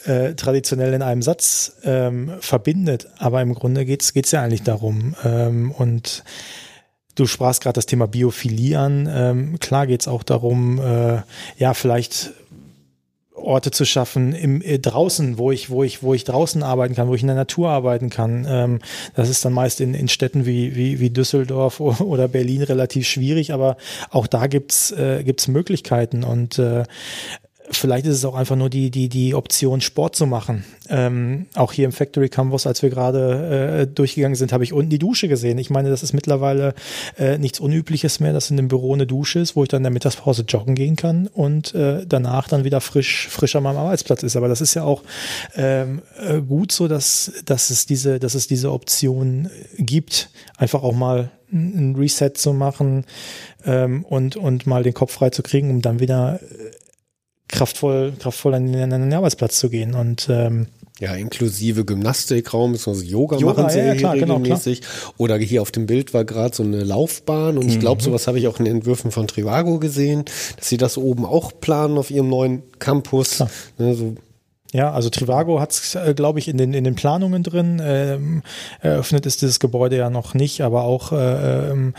[SPEAKER 4] äh, traditionell in einem Satz ähm, verbindet. Aber im Grunde geht's geht's ja eigentlich darum. Ähm, und Du sprachst gerade das Thema Biophilie an. Ähm, klar geht's auch darum, äh, ja, vielleicht Orte zu schaffen im äh, draußen, wo ich, wo ich, wo ich draußen arbeiten kann, wo ich in der Natur arbeiten kann. Ähm, das ist dann meist in, in Städten wie, wie, wie Düsseldorf oder Berlin relativ schwierig, aber auch da gibt's äh, gibt's Möglichkeiten und äh, Vielleicht ist es auch einfach nur die, die, die Option, Sport zu machen. Ähm, auch hier im Factory Campus, als wir gerade äh, durchgegangen sind, habe ich unten die Dusche gesehen. Ich meine, das ist mittlerweile äh, nichts Unübliches mehr, dass in dem Büro eine Dusche ist, wo ich dann in der Mittagspause joggen gehen kann und äh, danach dann wieder frisch, frisch an meinem Arbeitsplatz ist. Aber das ist ja auch ähm, äh, gut so, dass, dass, es diese, dass es diese Option gibt, einfach auch mal ein Reset zu machen ähm, und, und mal den Kopf frei zu kriegen, um dann wieder kraftvoll, kraftvoll an den, an den Arbeitsplatz zu gehen. Und ähm,
[SPEAKER 2] Ja, inklusive Gymnastikraum, beziehungsweise Yoga,
[SPEAKER 4] Yoga,
[SPEAKER 2] machen sie ja,
[SPEAKER 4] ja, klar,
[SPEAKER 2] hier
[SPEAKER 4] genau,
[SPEAKER 2] regelmäßig. Oder hier auf dem Bild war gerade so eine Laufbahn und ich
[SPEAKER 4] Mhm.
[SPEAKER 2] glaube, sowas habe ich auch in den Entwürfen von Trivago gesehen, dass sie das oben auch planen auf ihrem neuen Campus.
[SPEAKER 4] Klar.
[SPEAKER 2] Ne, so
[SPEAKER 4] Ja, also Trivago hat es, äh, glaube ich, in den, in den Planungen drin. Ähm, eröffnet ist dieses Gebäude ja noch nicht, aber auch äh, ähm,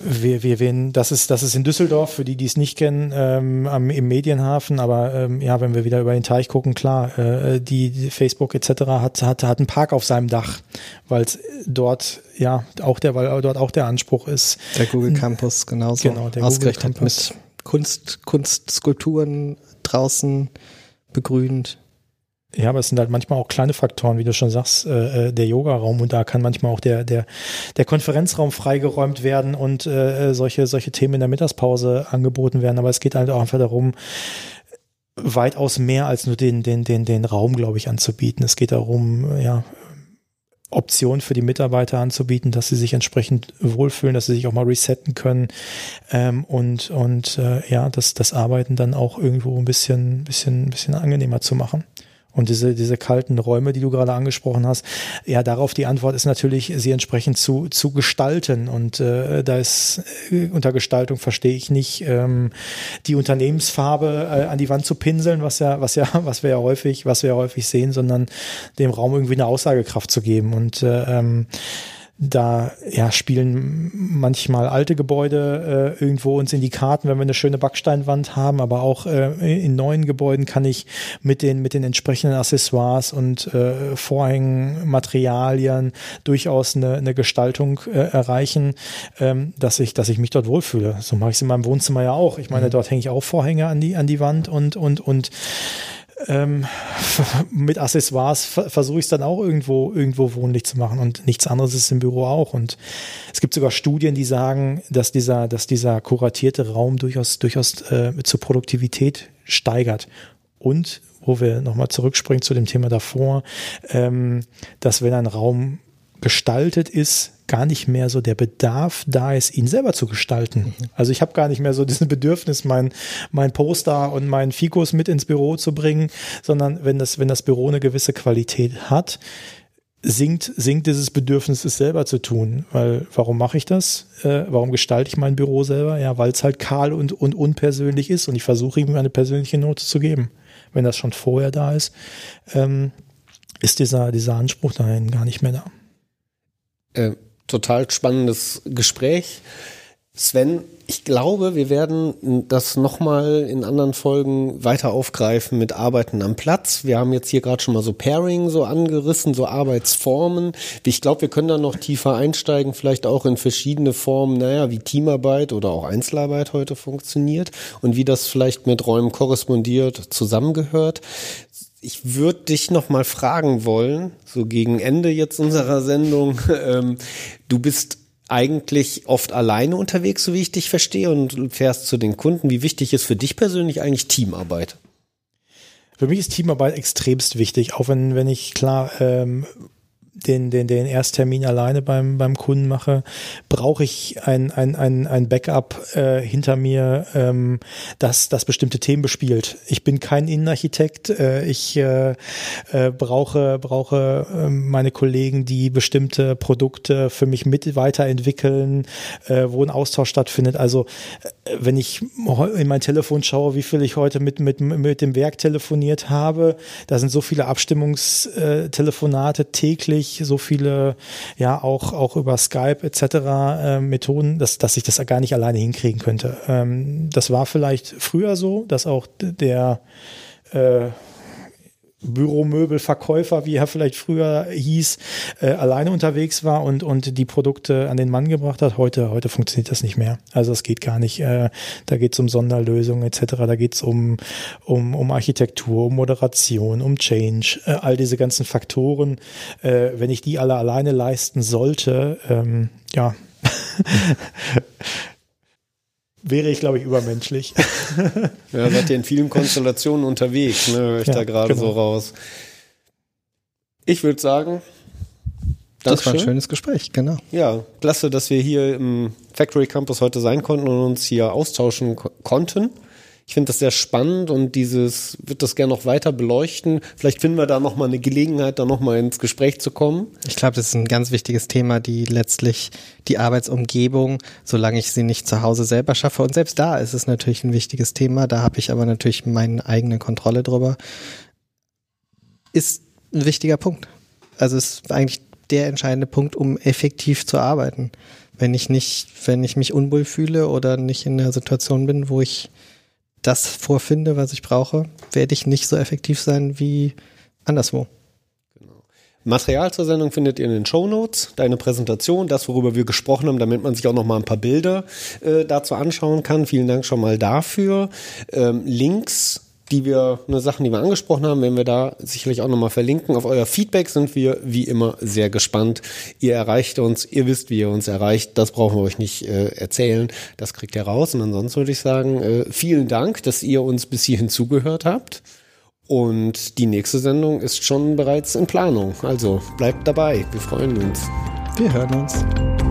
[SPEAKER 4] wir, wir, wir, das ist, das ist in Düsseldorf, für die, die es nicht kennen, ähm, am, im Medienhafen. Aber ähm, ja, wenn wir wieder über den Teich gucken, klar, äh, die, die Facebook etc. hat, hat, hat einen Park auf seinem Dach, weil es dort ja auch der, weil dort auch der Anspruch ist.
[SPEAKER 1] Der Google Campus genauso
[SPEAKER 4] Genau, der
[SPEAKER 1] ausgerechnet
[SPEAKER 4] Google Campus.
[SPEAKER 1] mit Kunst, Kunstskulpturen draußen begrünt.
[SPEAKER 4] Ja, aber es sind halt manchmal auch kleine Faktoren, wie du schon sagst, äh, äh, der Yoga-Raum und da kann manchmal auch der, der, der Konferenzraum freigeräumt werden und äh, solche, solche Themen in der Mittagspause angeboten werden. Aber es geht halt auch einfach darum, weitaus mehr als nur den, den, den, den Raum, glaube ich, anzubieten. Es geht darum, ja, Optionen für die Mitarbeiter anzubieten, dass sie sich entsprechend wohlfühlen, dass sie sich auch mal resetten können ähm, und und äh, ja, das das Arbeiten dann auch irgendwo ein bisschen bisschen bisschen angenehmer zu machen. Und diese, diese kalten Räume, die du gerade angesprochen hast, ja, darauf die Antwort ist natürlich, sie entsprechend zu, zu gestalten. Und äh, da ist äh, unter Gestaltung verstehe ich nicht ähm, die Unternehmensfarbe äh, an die Wand zu pinseln, was ja, was ja, *laughs* was wir ja häufig, was wir ja häufig sehen, sondern dem Raum irgendwie eine Aussagekraft zu geben. Und äh, ähm, da ja, spielen manchmal alte Gebäude äh, irgendwo uns in die Karten, wenn wir eine schöne Backsteinwand haben, aber auch äh, in neuen Gebäuden kann ich mit den mit den entsprechenden Accessoires und äh, Vorhängen, Materialien durchaus eine, eine Gestaltung äh, erreichen, ähm, dass ich dass ich mich dort wohlfühle. So mache ich es in meinem Wohnzimmer ja auch. Ich meine, dort hänge ich auch Vorhänge an die an die Wand und und und ähm, *laughs* mit Accessoires ver versuche ich es dann auch irgendwo irgendwo wohnlich zu machen. Und nichts anderes ist im Büro auch. Und es gibt sogar Studien, die sagen, dass dieser dass dieser kuratierte Raum durchaus durchaus äh, zur Produktivität steigert. Und wo wir nochmal zurückspringen zu dem Thema davor, ähm, dass wenn ein Raum gestaltet ist, gar nicht mehr so der Bedarf da ist, ihn selber zu gestalten. Also ich habe gar nicht mehr so diesen Bedürfnis, mein, mein Poster und meinen Fikus mit ins Büro zu bringen, sondern wenn das, wenn das Büro eine gewisse Qualität hat, sinkt, sinkt dieses Bedürfnis, es selber zu tun. Weil, warum mache ich das? Äh, warum gestalte ich mein Büro selber? Ja, weil es halt kahl und, und unpersönlich ist und ich versuche ihm eine persönliche Note zu geben. Wenn das schon vorher da ist, ähm, ist dieser, dieser Anspruch dahin gar nicht mehr da.
[SPEAKER 2] äh, total spannendes Gespräch. Sven, ich glaube, wir werden das nochmal in anderen Folgen weiter aufgreifen mit Arbeiten am Platz. Wir haben jetzt hier gerade schon mal so Pairing so angerissen, so Arbeitsformen. Ich glaube, wir können da noch tiefer einsteigen, vielleicht auch in verschiedene Formen, naja, wie Teamarbeit oder auch Einzelarbeit heute funktioniert und wie das vielleicht mit Räumen korrespondiert, zusammengehört. Ich würde dich noch mal fragen wollen, so gegen Ende jetzt unserer Sendung. *laughs* Ähm, du bist eigentlich oft alleine unterwegs, so wie ich dich verstehe, und fährst zu den Kunden. Wie wichtig ist für dich persönlich eigentlich Teamarbeit?
[SPEAKER 4] Für mich ist Teamarbeit extremst wichtig, auch wenn, wenn ich klar ähm, den, den, den Ersttermin alleine beim, beim Kunden mache, brauche ich ein, ein, ein, ein Backup äh, hinter mir, ähm, das, das bestimmte Themen bespielt. Ich bin kein Innenarchitekt, äh, ich äh, äh, brauche, brauche äh, meine Kollegen, die bestimmte Produkte für mich mit weiterentwickeln, äh, wo ein Austausch stattfindet. Also äh, wenn ich in mein Telefon schaue, wie viel ich heute mit, mit, mit dem Werk telefoniert habe, da sind so viele Abstimmungstelefonate täglich, ich so viele, ja, auch, auch über Skype etc. Äh, Methoden, dass, dass ich das gar nicht alleine hinkriegen könnte. Ähm, das war vielleicht früher so, dass auch der äh, Büromöbelverkäufer, wie er vielleicht früher hieß, äh, alleine unterwegs war und, und die Produkte an den Mann gebracht hat. Heute, heute funktioniert das nicht mehr. Also es geht gar nicht. Äh, da geht es um Sonderlösungen etc. Da geht es um, um, um Architektur, um Moderation, um Change, äh, all diese ganzen Faktoren. Äh, wenn ich die alle alleine leisten sollte, ähm, ja. *laughs* wäre ich, glaube ich, übermenschlich. *laughs*
[SPEAKER 2] ja, seid ihr in vielen Konstellationen unterwegs, ne, höre ich ja, da gerade genau. so raus. Ich würde sagen,
[SPEAKER 1] das war ein schönes Gespräch, genau.
[SPEAKER 2] Ja, klasse, dass wir hier im Factory Campus heute sein konnten und uns hier austauschen konnten. Ich finde das sehr spannend und dieses wird das gerne noch weiter beleuchten. Vielleicht finden wir da noch mal eine Gelegenheit, da noch mal ins Gespräch zu kommen.
[SPEAKER 1] Ich glaube, das ist ein ganz wichtiges Thema, die letztlich die Arbeitsumgebung, solange ich sie nicht zu Hause selber schaffe. Und selbst da ist es natürlich ein wichtiges Thema. Da habe ich aber natürlich meine eigene Kontrolle drüber. Ist ein wichtiger Punkt. Also ist eigentlich der entscheidende Punkt, um effektiv zu arbeiten. Wenn ich nicht, wenn ich mich unwohl fühle oder nicht in der Situation bin, wo ich das vorfinde, was ich brauche, werde ich nicht so effektiv sein wie anderswo.
[SPEAKER 2] Genau. Material zur Sendung findet ihr in den Show Notes, deine Präsentation, das, worüber wir gesprochen haben, damit man sich auch noch mal ein paar Bilder äh, dazu anschauen kann. Vielen Dank schon mal dafür. Ähm, Links die wir, ne, Sachen, die wir angesprochen haben, werden wir da sicherlich auch nochmal verlinken. Auf euer Feedback sind wir wie immer sehr gespannt. Ihr erreicht uns, ihr wisst, wie ihr uns erreicht. Das brauchen wir euch nicht äh, erzählen. Das kriegt ihr raus. Und ansonsten würde ich sagen, äh, vielen Dank, dass ihr uns bis hierhin zugehört habt. Und die nächste Sendung ist schon bereits in Planung. Also bleibt dabei. Wir freuen uns.
[SPEAKER 1] Wir hören uns.